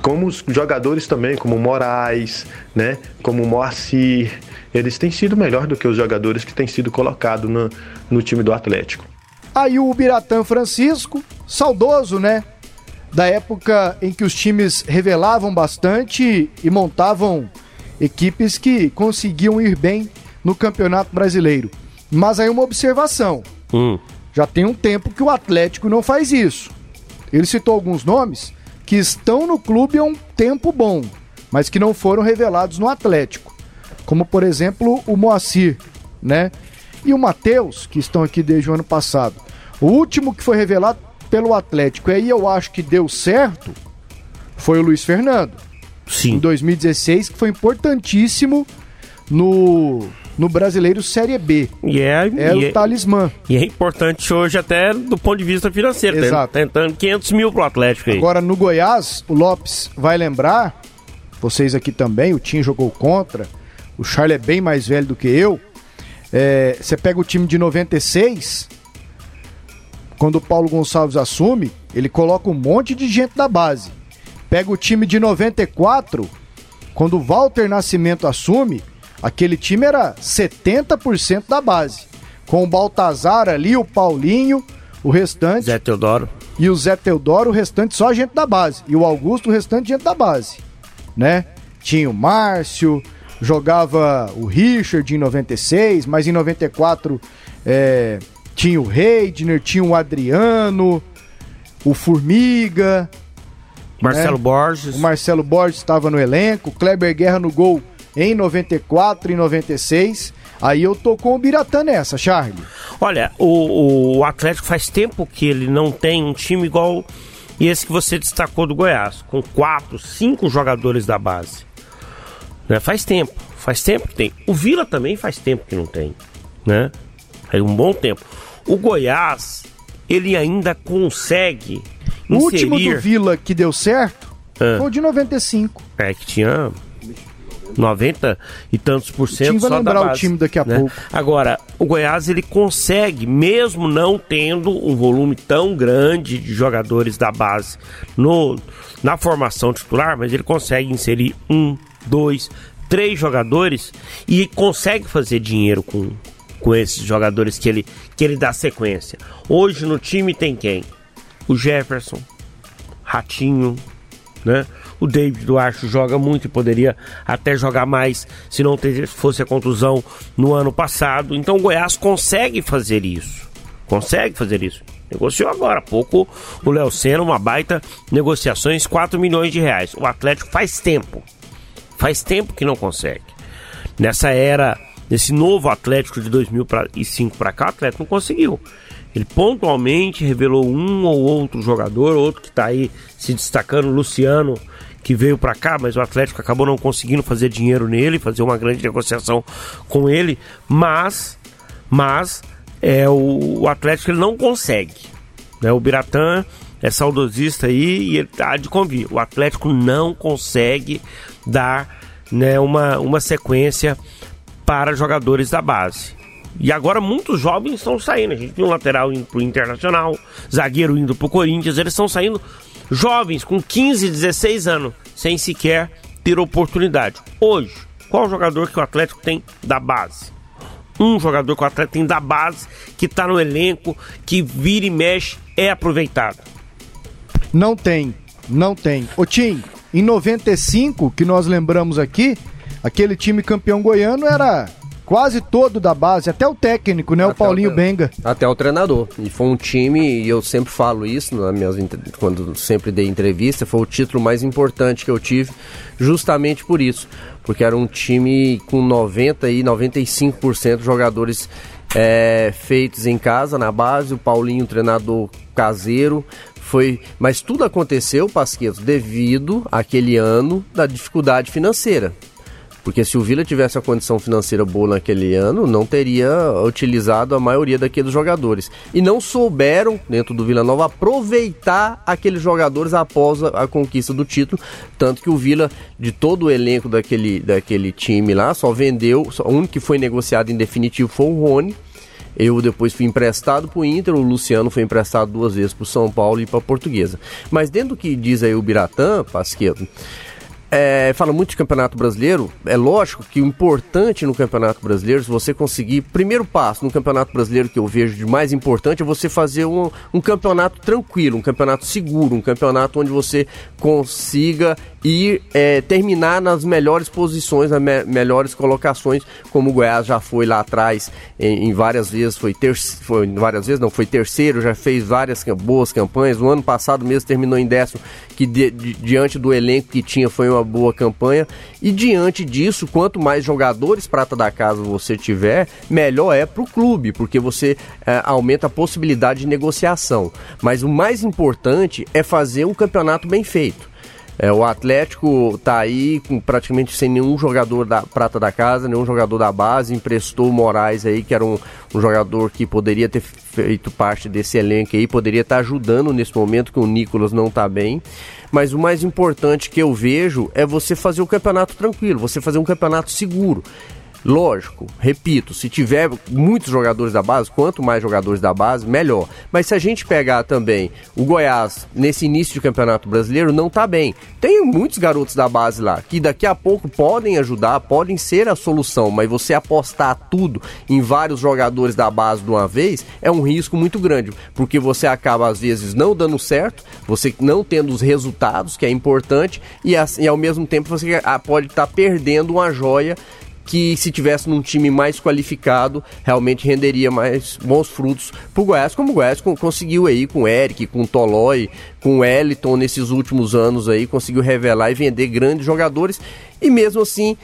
Como os jogadores também, como Moraes, né, como Moacir, eles têm sido melhor do que os jogadores que têm sido colocados no, no time do Atlético. Aí o Biratã Francisco, saudoso, né? da época em que os times revelavam bastante e montavam equipes que conseguiam ir bem no Campeonato Brasileiro. Mas aí uma observação. Hum. Já tem um tempo que o Atlético não faz isso. Ele citou alguns nomes que estão no clube há um tempo bom, mas que não foram revelados no Atlético. Como, por exemplo, o Moacir, né? E o Matheus, que estão aqui desde o ano passado. O último que foi revelado pelo Atlético, e aí eu acho que deu certo, foi o Luiz Fernando. Sim. Em 2016, que foi importantíssimo no, no Brasileiro Série B. E é, É e o talismã. E é importante hoje até do ponto de vista financeiro. tá Exato. Tentando 500 mil pro Atlético aí. Agora, no Goiás, o Lopes vai lembrar, vocês aqui também, o Tim jogou contra, o Charles é bem mais velho do que eu. É, Você pega o time de 96, quando o Paulo Gonçalves assume, ele coloca um monte de gente da base. Pega o time de 94, quando o Walter Nascimento assume, aquele time era 70% da base. Com o Baltazar ali, o Paulinho, o restante. Zé Teodoro. E o Zé Teodoro, o restante só gente da base. E o Augusto, o restante gente da base. Né? Tinha o Márcio, jogava o Richard em 96, mas em 94 é, tinha o Reidner, tinha o Adriano, o Formiga. Marcelo né? Borges. O Marcelo Borges estava no elenco, o Kleber Guerra no gol em 94 e 96. Aí eu tô com o Biratã nessa, Charlie. Olha, o, o Atlético faz tempo que ele não tem um time igual esse que você destacou do Goiás, com quatro, cinco jogadores da base. Né? Faz tempo, faz tempo que tem. O Vila também faz tempo que não tem, né? Faz um bom tempo. O Goiás, ele ainda consegue O último inserir... do Vila que deu certo Ah. foi o de 95. É, que tinha 90 e tantos por cento vai só lembrar da o base, time daqui a né? pouco. Agora, o Goiás ele consegue, mesmo não tendo um volume tão grande de jogadores da base no, na formação titular, mas ele consegue inserir um, dois, três jogadores e consegue fazer dinheiro com, com esses jogadores que ele, que ele dá sequência. Hoje no time tem quem? O Jefferson, Ratinho, né? O David Duarte joga muito e poderia até jogar mais se não fosse a contusão no ano passado. Então o Goiás consegue fazer isso. Consegue fazer isso. Negociou agora há pouco o Léo Senna, uma baita negociações, 4 milhões de reais. O Atlético faz tempo. Faz tempo que não consegue. Nessa era, nesse novo Atlético de 2005 para cá, o Atlético não conseguiu. Ele pontualmente revelou um ou outro jogador, outro que está aí se destacando, Luciano, que veio para cá, mas o Atlético acabou não conseguindo fazer dinheiro nele, fazer uma grande negociação com ele, mas mas é o, o Atlético ele não consegue. Né? O Biratã é saudosista aí e ele tá de convir. O Atlético não consegue dar né, uma, uma sequência para jogadores da base. E agora muitos jovens estão saindo. A gente viu um lateral indo pro Internacional, zagueiro indo pro Corinthians. Eles estão saindo jovens com 15, 16 anos, sem sequer ter oportunidade. Hoje, qual jogador que o Atlético tem da base? Um jogador que o Atlético tem da base, que tá no elenco, que vira e mexe, é aproveitado. Não tem, não tem. Ô Tim, em 95, que nós lembramos aqui, aquele time campeão goiano era quase todo da base, até o técnico, né? O Até Paulinho o- Benga. Até o treinador. E foi um time, e eu sempre falo isso nas minhas, quando sempre dei entrevista, foi o título mais importante que eu tive, justamente por isso. Porque era um time com 90 e 95% de jogadores é, feitos em casa, na base, o Paulinho, treinador caseiro. Foi, mas tudo aconteceu, Pasqueto, devido àquele ano da dificuldade financeira. Porque se o Vila tivesse a condição financeira boa naquele ano, não teria utilizado a maioria daqueles jogadores. E não souberam, dentro do Vila Nova, aproveitar aqueles jogadores após a, conquista do título. Tanto que o Vila, de todo o elenco daquele, daquele time lá, só vendeu. O único que foi negociado em definitivo foi o Rony. Eu depois fui emprestado para o Inter, o Luciano foi emprestado duas vezes para o São Paulo e para a Portuguesa. Mas dentro do que diz aí o Biratã, Pasqueto, é, fala muito de campeonato brasileiro. É lógico que o importante no campeonato brasileiro, se você conseguir. Primeiro passo no campeonato brasileiro que eu vejo de mais importante é você fazer um, um campeonato tranquilo, um campeonato seguro, um campeonato onde você consiga ir é, terminar nas melhores posições, nas me melhores colocações, como o Goiás já foi lá atrás em, em várias vezes, foi, foi várias vezes, não, foi terceiro, já fez várias boas campanhas. No ano passado mesmo terminou em décimo, que di diante do elenco que tinha foi uma boa campanha. E diante disso, quanto mais jogadores prata da casa você tiver, melhor é para o clube, porque você é, aumenta a possibilidade de negociação. Mas o mais importante é fazer um campeonato bem feito. É, o Atlético tá aí com praticamente sem nenhum jogador da prata da casa, nenhum jogador da base, emprestou o Moraes aí, que era um, um jogador que poderia ter feito parte desse elenco aí, poderia estar tá ajudando nesse momento que o Nicolas não tá bem. Mas o mais importante que eu vejo é você fazer o campeonato tranquilo, você fazer um campeonato seguro. Lógico, repito, se tiver muitos jogadores da base, quanto mais jogadores da base, melhor. Mas se a gente pegar também o Goiás nesse início de campeonato brasileiro, não tá bem. Tem muitos garotos da base lá que daqui a pouco podem ajudar, podem ser a solução, mas você apostar tudo em vários jogadores da base de uma vez é um risco muito grande, porque você acaba às vezes não dando certo, você não tendo os resultados, que é importante, e, e ao mesmo tempo você ah, pode estar tá perdendo uma joia que se tivesse num time mais qualificado, realmente renderia mais bons frutos pro Goiás, como o Goiás conseguiu aí com o Eric, com o Tolói, com o Eliton nesses últimos anos aí, conseguiu revelar e vender grandes jogadores e mesmo assim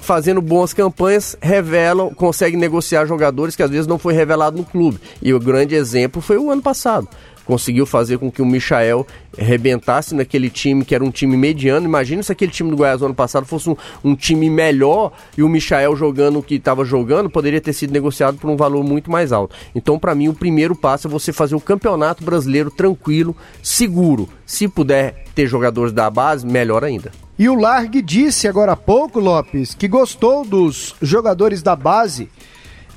fazendo boas campanhas, revelam, consegue negociar jogadores que às vezes não foi revelado no clube. E o grande exemplo foi o ano passado conseguiu fazer com que o Michael rebentasse naquele time que era um time mediano. Imagina se aquele time do Goiás no ano passado fosse um, um time melhor e o Michael jogando o que estava jogando, poderia ter sido negociado por um valor muito mais alto. Então, para mim, o primeiro passo é você fazer o campeonato brasileiro tranquilo, seguro. Se puder ter jogadores da base, melhor ainda. E o Largue disse agora há pouco, Lopes, que gostou dos jogadores da base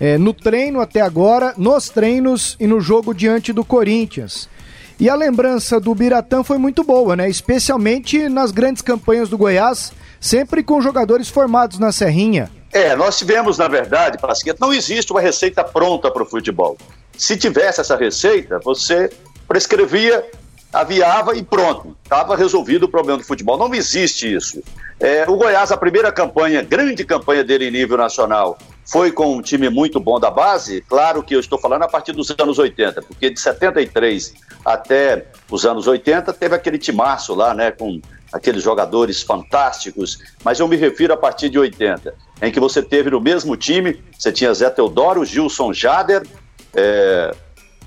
é, no treino até agora, nos treinos e no jogo diante do Corinthians. E a lembrança do Biratã foi muito boa, né? Especialmente nas grandes campanhas do Goiás, sempre com jogadores formados na Serrinha. É, nós tivemos, na verdade, Pasqueta, não existe uma receita pronta para o futebol. Se tivesse essa receita, você prescrevia, aviava e pronto, estava resolvido o problema do futebol. Não existe isso. É, o Goiás, a primeira campanha, grande campanha dele em nível nacional, foi com um time muito bom da base, claro que eu estou falando a partir dos anos 80, porque de 73 até os anos 80 teve aquele timaço lá, né, com aqueles jogadores fantásticos, mas eu me refiro a partir de 80, em que você teve no mesmo time, você tinha Zé Teodoro, Gilson Jader, é,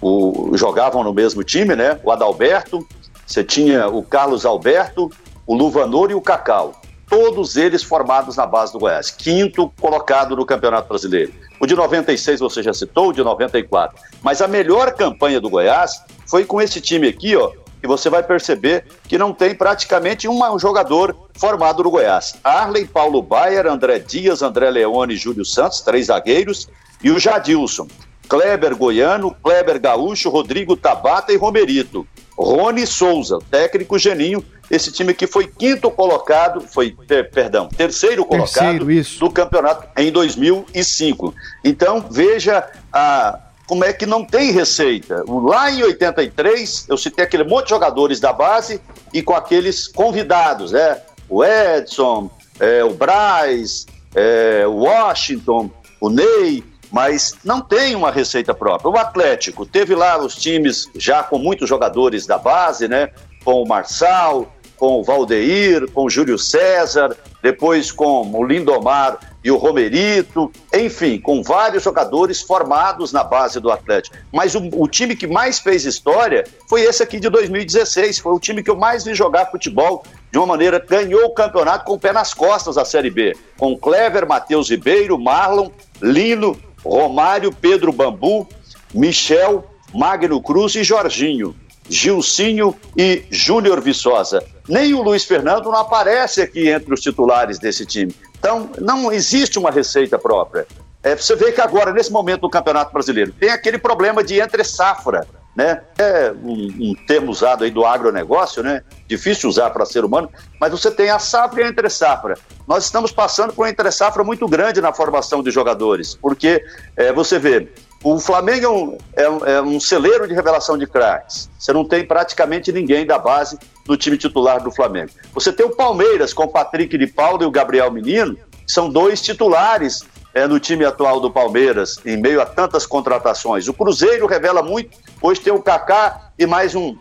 o, jogavam no mesmo time, né, o Adalberto, você tinha o Carlos Alberto, o Luvanor e o Cacau todos eles formados na base do Goiás. Quinto colocado no Campeonato Brasileiro. O de 96 você já citou, o de 94. Mas a melhor campanha do Goiás foi com esse time aqui, ó, que você vai perceber que não tem praticamente um jogador formado no Goiás. Arley, Paulo Baier, André Dias, André Leone e Júlio Santos, três zagueiros, e o Jadilson. Kleber Goiano, Kleber Gaúcho, Rodrigo Tabata e Romerito. Rony Souza, técnico Geninho, esse time que foi quinto colocado, foi, perdão, terceiro colocado terceiro, do campeonato em 2005. Então, veja a, como é que não tem receita. Lá em 83, eu citei aquele monte de jogadores da base e com aqueles convidados, né? O Edson, é, o Braz, é, o Washington, o Ney, mas não tem uma receita própria. O Atlético teve lá os times já com muitos jogadores da base, né? Com o Marçal, com o Valdeir, com o Júlio César, depois com o Lindomar e o Romerito, enfim, com vários jogadores formados na base do Atlético. Mas o, o, time que mais fez história foi esse aqui de 2016, foi o time que eu mais vi jogar futebol de uma maneira, ganhou o campeonato com o pé nas costas da Série B, com Clever, Matheus Ribeiro, Marlon, Lino, Romário, Pedro Bambu, Michel, Magno Cruz e Jorginho. Gilcinho e Júnior Viçosa. Nem o Luiz Fernando não aparece aqui entre os titulares desse time. Então, não existe uma receita própria. É, você vê que agora, nesse momento do Campeonato Brasileiro, tem aquele problema de entre safra. Né? É um, um termo usado aí do agronegócio, né? Difícil usar para ser humano, mas você tem a safra e a entre safra. Nós estamos passando por uma entre safra muito grande na formação de jogadores, porque é, você vê, o Flamengo é um, é, um, é celeiro de revelação de craques. Você não tem praticamente ninguém da base do time titular do Flamengo. Você tem o Palmeiras com o Patrick de Paulo e o Gabriel Menino, que são dois titulares é, no time atual do Palmeiras, em meio a tantas contratações. O Cruzeiro revela muito, hoje tem o Kaká e mais um,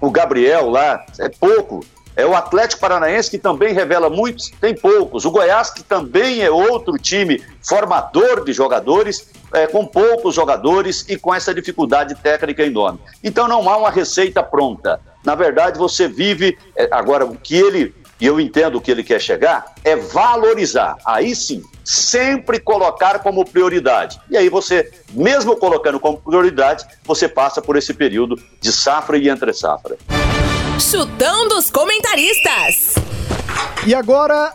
o Gabriel lá, é pouco. É o Atlético Paranaense, que também revela muitos, tem poucos. O Goiás, que também é outro time formador de jogadores, é, com poucos jogadores e com essa dificuldade técnica enorme. Então não há uma receita pronta. Na verdade, você vive. É, agora, o que ele e eu entendo o que ele quer chegar, é valorizar. Aí sim, sempre colocar como prioridade. E aí você, mesmo colocando como prioridade, você passa por esse período de safra e entre safra. Chutão dos comentaristas. E agora,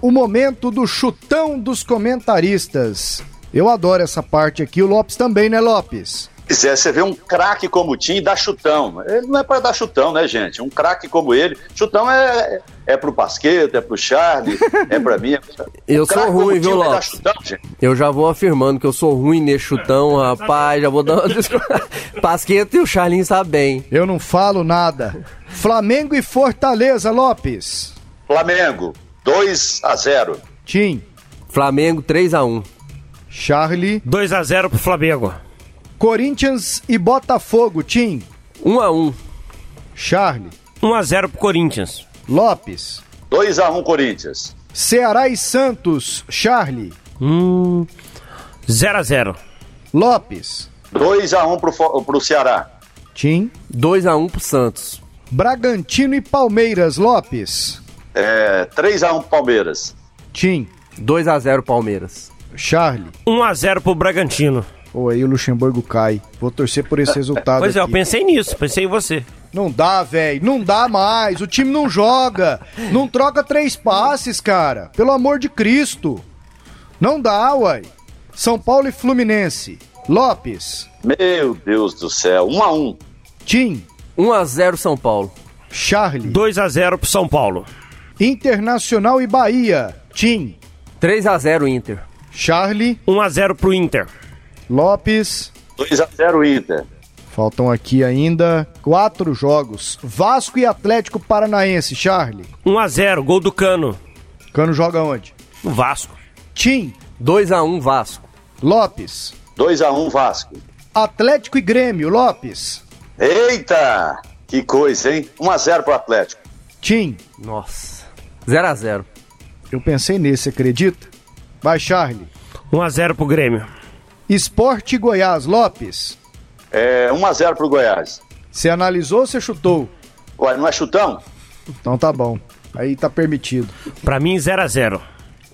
o momento do chutão dos comentaristas. Eu adoro essa parte aqui, o Lopes também, né, Lopes? É, você vê um craque como o Tim e dá chutão. Ele não é para dar chutão, né, gente? Um craque como ele. Chutão é, é pro Pasqueta, é pro Charlie, é pra mim. É eu sou ruim, viu, Lopes? Chutão, eu já vou afirmando que eu sou ruim nesse chutão, rapaz. Já vou dar uma Pasqueta e o Charlinho sabem bem. Eu não falo nada. Flamengo e Fortaleza, Lopes. Flamengo, 2 a 0 Tim. Flamengo, 3 a 1 Charlie. 2 a 0 pro Flamengo. Corinthians e Botafogo, Tim. 1 a 1 Charlie. 1 a 0 pro Corinthians. Lopes. 2 a 1 Corinthians. Ceará e Santos, Charlie. Hum, 0 a 0 Lopes. 2 a 1 pro, pro Ceará. Tim. 2 a 1 pro Santos. Bragantino e Palmeiras, Lopes. É, 3 a 1 pro Palmeiras. Tim. 2 a 0 Palmeiras. Charlie. 1 a 0 pro Bragantino. Ou aí o Luxemburgo cai. Vou torcer por esse resultado. Pois é, eu pensei nisso, pensei em você. Não dá, velho. Não dá mais. O time não joga. Não troca três passes, cara. Pelo amor de Cristo. Não dá, uai. São Paulo e Fluminense. Lopes. Meu Deus do céu. 1 um a 1 um. Tim. 1 um a 0 São Paulo. Charlie. 2 a 0 pro São Paulo. Internacional e Bahia. Tim. 3 a 0 Inter. Charlie. 1 a 0 pro Inter. Lopes. 2 a 0 Inter. Faltam aqui ainda quatro jogos. Vasco e Atlético Paranaense, Charlie. 1 a 0 gol do Cano. Cano joga onde? No Vasco. Tim. 2 a 1 Vasco. Lopes. 2 a 1 Vasco. Atlético e Grêmio, Lopes. Eita! Que coisa, hein? 1 a 0 pro Atlético. Tim. Nossa. 0 a 0 Eu pensei nesse, acredita? Vai, Charlie. 1 a 0 pro Grêmio. Esporte Goiás, Lopes. É 1 a 0 pro Goiás. Você analisou ou você chutou? Ué, não é chutão? Então tá bom. Aí tá permitido. Pra mim, 0 a 0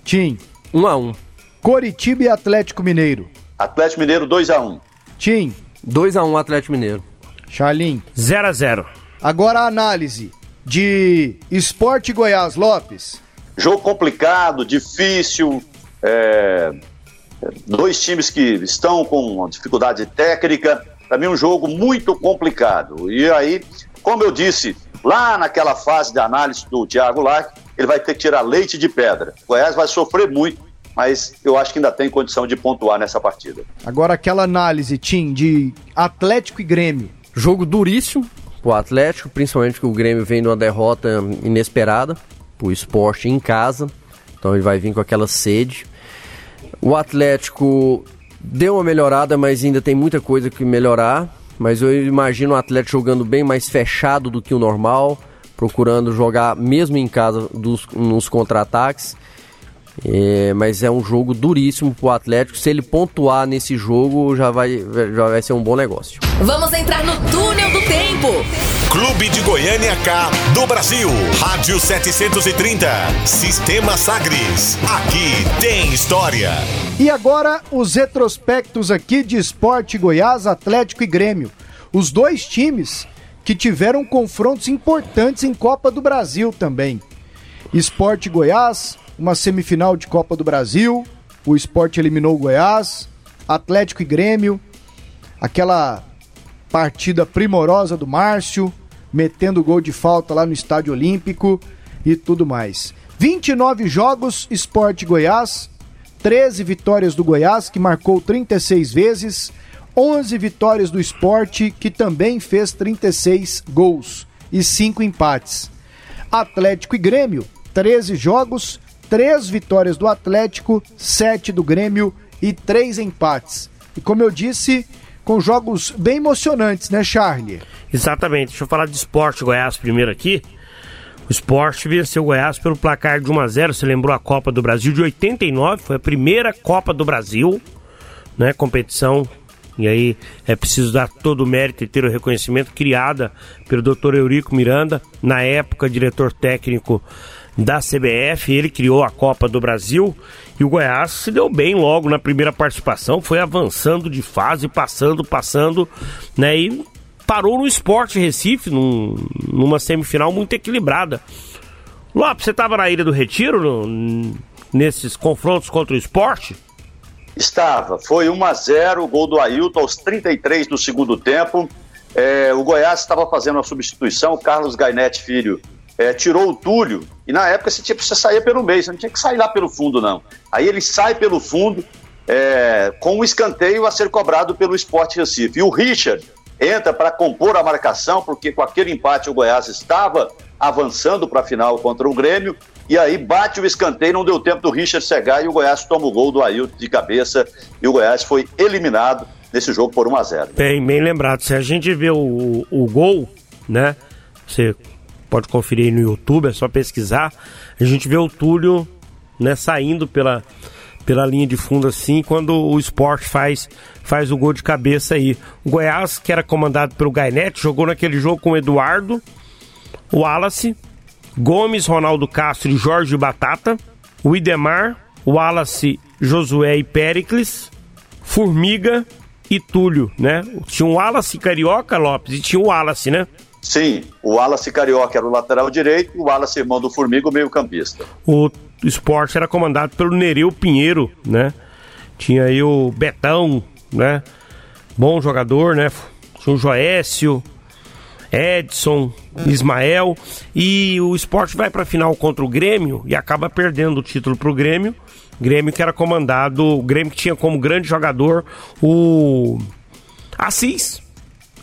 Tim. 1 a 1 Coritiba e Atlético Mineiro. Atlético Mineiro 2 a 1 Tim. 2 a 1 Atlético Mineiro. Charlim. 0 a 0 Agora a análise de Esporte Goiás, Lopes. Jogo complicado, difícil. É... Dois times que estão com dificuldade técnica. Para mim, um jogo muito complicado. E aí, como eu disse, lá naquela fase de análise do Thiago Larque, ele vai ter que tirar leite de pedra. O Goiás vai sofrer muito, mas eu acho que ainda tem condição de pontuar nessa partida. Agora aquela análise, Tim, de Atlético e Grêmio. Jogo duríssimo pro Atlético, principalmente porque o Grêmio vem de uma derrota inesperada pro esporte em casa. Então ele vai vir com aquela sede. O Atlético deu uma melhorada, mas ainda tem muita coisa que melhorar. Mas eu imagino o Atlético jogando bem mais fechado do que o normal, procurando jogar mesmo em casa dos, nos contra-ataques. É, mas é um jogo duríssimo pro Atlético. Se ele pontuar nesse jogo, já vai, já vai ser um bom negócio. Vamos entrar no túnel do tempo. Clube de Goiânia K do Brasil. Rádio 730. Sistema Sagres. Aqui tem história. E agora os retrospectos aqui de Esporte Goiás, Atlético e Grêmio. Os dois times que tiveram confrontos importantes em Copa do Brasil também. Esporte Goiás, uma semifinal de Copa do Brasil. O esporte eliminou o Goiás. Atlético e Grêmio. Aquela partida primorosa do Márcio, metendo gol de falta lá no Estádio Olímpico e tudo mais. 29 jogos, Esporte Goiás, 13 vitórias do Goiás, que marcou 36 vezes, 11 vitórias do Esporte, que também fez 36 gols e 5 empates. Atlético e Grêmio, 13 jogos, 3 vitórias do Atlético, 7 do Grêmio e 3 empates. E como eu disse, com jogos bem emocionantes, né, Charlie? Exatamente. Deixa eu falar de esporte Goiás primeiro aqui. O esporte venceu o Goiás pelo placar de 1 a 0 Você lembrou a Copa do Brasil de 89, foi a primeira Copa do Brasil, né? Competição. E aí é preciso dar todo o mérito e ter o reconhecimento criada pelo Dr. Eurico Miranda, na época diretor técnico da CBF. Ele criou a Copa do Brasil e o Goiás se deu bem logo na primeira participação, foi avançando de fase, passando, passando, né? E parou no Esporte Recife, num, numa semifinal muito equilibrada. Lopes, você estava na Ilha do Retiro no, nesses confrontos contra o esporte? Estava. Foi 1 a 0 o gol do Ailton aos 33 do segundo tempo. É, o Goiás estava fazendo uma substituição, o Carlos Gainete Filho é, tirou o Túlio, e na época você, tinha, você saía pelo meio, você não tinha que sair lá pelo fundo, não. Aí ele sai pelo fundo, é, com o um escanteio a ser cobrado pelo Sport Recife. E o Richard entra para compor a marcação, porque com aquele empate o Goiás estava avançando para a final contra o Grêmio, e aí bate o escanteio, não deu tempo do Richard cegar e o Goiás toma o gol do Ailton de cabeça, e o Goiás foi eliminado nesse jogo por 1 a 0 Bem, bem lembrado. Se a gente vê o, o gol, né? Você pode conferir aí no YouTube, é só pesquisar. A gente vê o Túlio né, saindo pela, pela linha de fundo assim, quando o esporte faz, faz o gol de cabeça aí. O Goiás, que era comandado pelo Gainete, jogou naquele jogo com o Eduardo, o Wallace, Gomes, Ronaldo Castro e Jorge Batata, o Idemar, o Wallace, Josué e Pericles, Formiga e Túlio, né? Tinha o Wallace Carioca Lopes e tinha o Wallace, né? Sim, o Wallace Carioca era o lateral direito, o Wallace irmão do Formiga, o meio-campista. O esporte era comandado pelo Nereu Pinheiro, né? Tinha aí o Betão, né? Bom jogador, né? Tinha o Joécio, Edson, Ismael. E o esporte vai para a final contra o Grêmio e acaba perdendo o título para o Grêmio. Grêmio que era comandado, o Grêmio que tinha como grande jogador o Assis,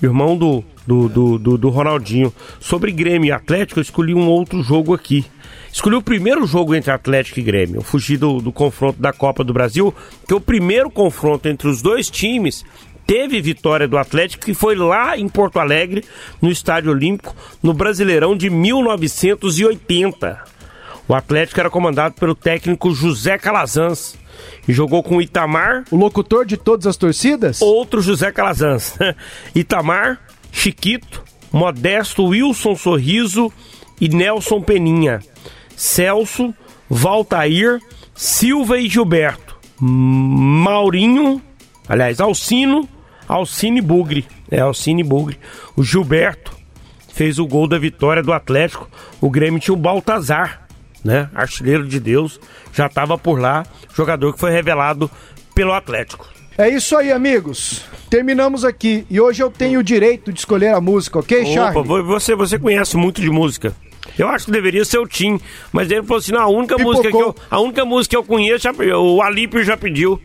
irmão do do, do, do, do Ronaldinho. Sobre Grêmio e Atlético, eu escolhi um outro jogo aqui. Escolhi o primeiro jogo entre Atlético e Grêmio. Eu fugi do, do confronto da Copa do Brasil, que o primeiro confronto entre os dois times teve vitória do Atlético, que foi lá em Porto Alegre, no Estádio Olímpico, no Brasileirão de 1980. O Atlético era comandado pelo técnico José Calazans e jogou com Itamar. O locutor de todas as torcidas? Outro José Calazans. Itamar, Chiquito, Modesto, Wilson Sorriso e Nelson Peninha. Celso, Valtair, Silva e Gilberto. Maurinho, aliás, Alcino, Alcine Bugre. É, Alcine Bugre. O Gilberto fez o gol da vitória do Atlético. O Grêmio tinha o Baltazar, né? Artilheiro de Deus. Já estava por lá. Jogador que foi revelado pelo Atlético. É isso aí, amigos. Terminamos aqui. E hoje eu tenho o direito de escolher a música, ok, Opa, Charlie? Você, você conhece muito de música. Eu acho que deveria ser o Tim. Mas ele falou assim: não, a única, música que, eu, a única música que eu conheço, o Alípio já pediu.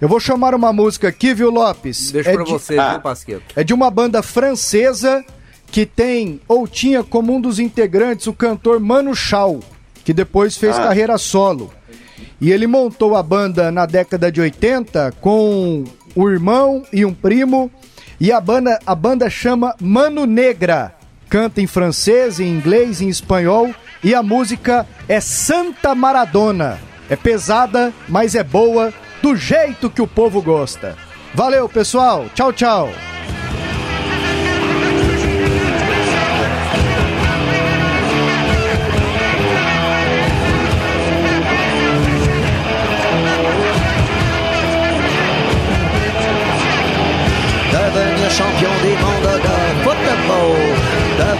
Eu vou chamar uma música aqui, viu, Lopes? Deixa é pra de, você, ah, viu, Pasqueto? É de uma banda francesa que tem, ou tinha como um dos integrantes, o cantor Mano Chao, que depois fez ah. carreira solo. E ele montou a banda na década de 80 com o irmão e um primo. E a banda, a banda chama Mano Negra. Canta em francês, em inglês, em espanhol. E a música é Santa Maradona. É pesada, mas é boa, do jeito que o povo gosta. Valeu, pessoal. Tchau, tchau.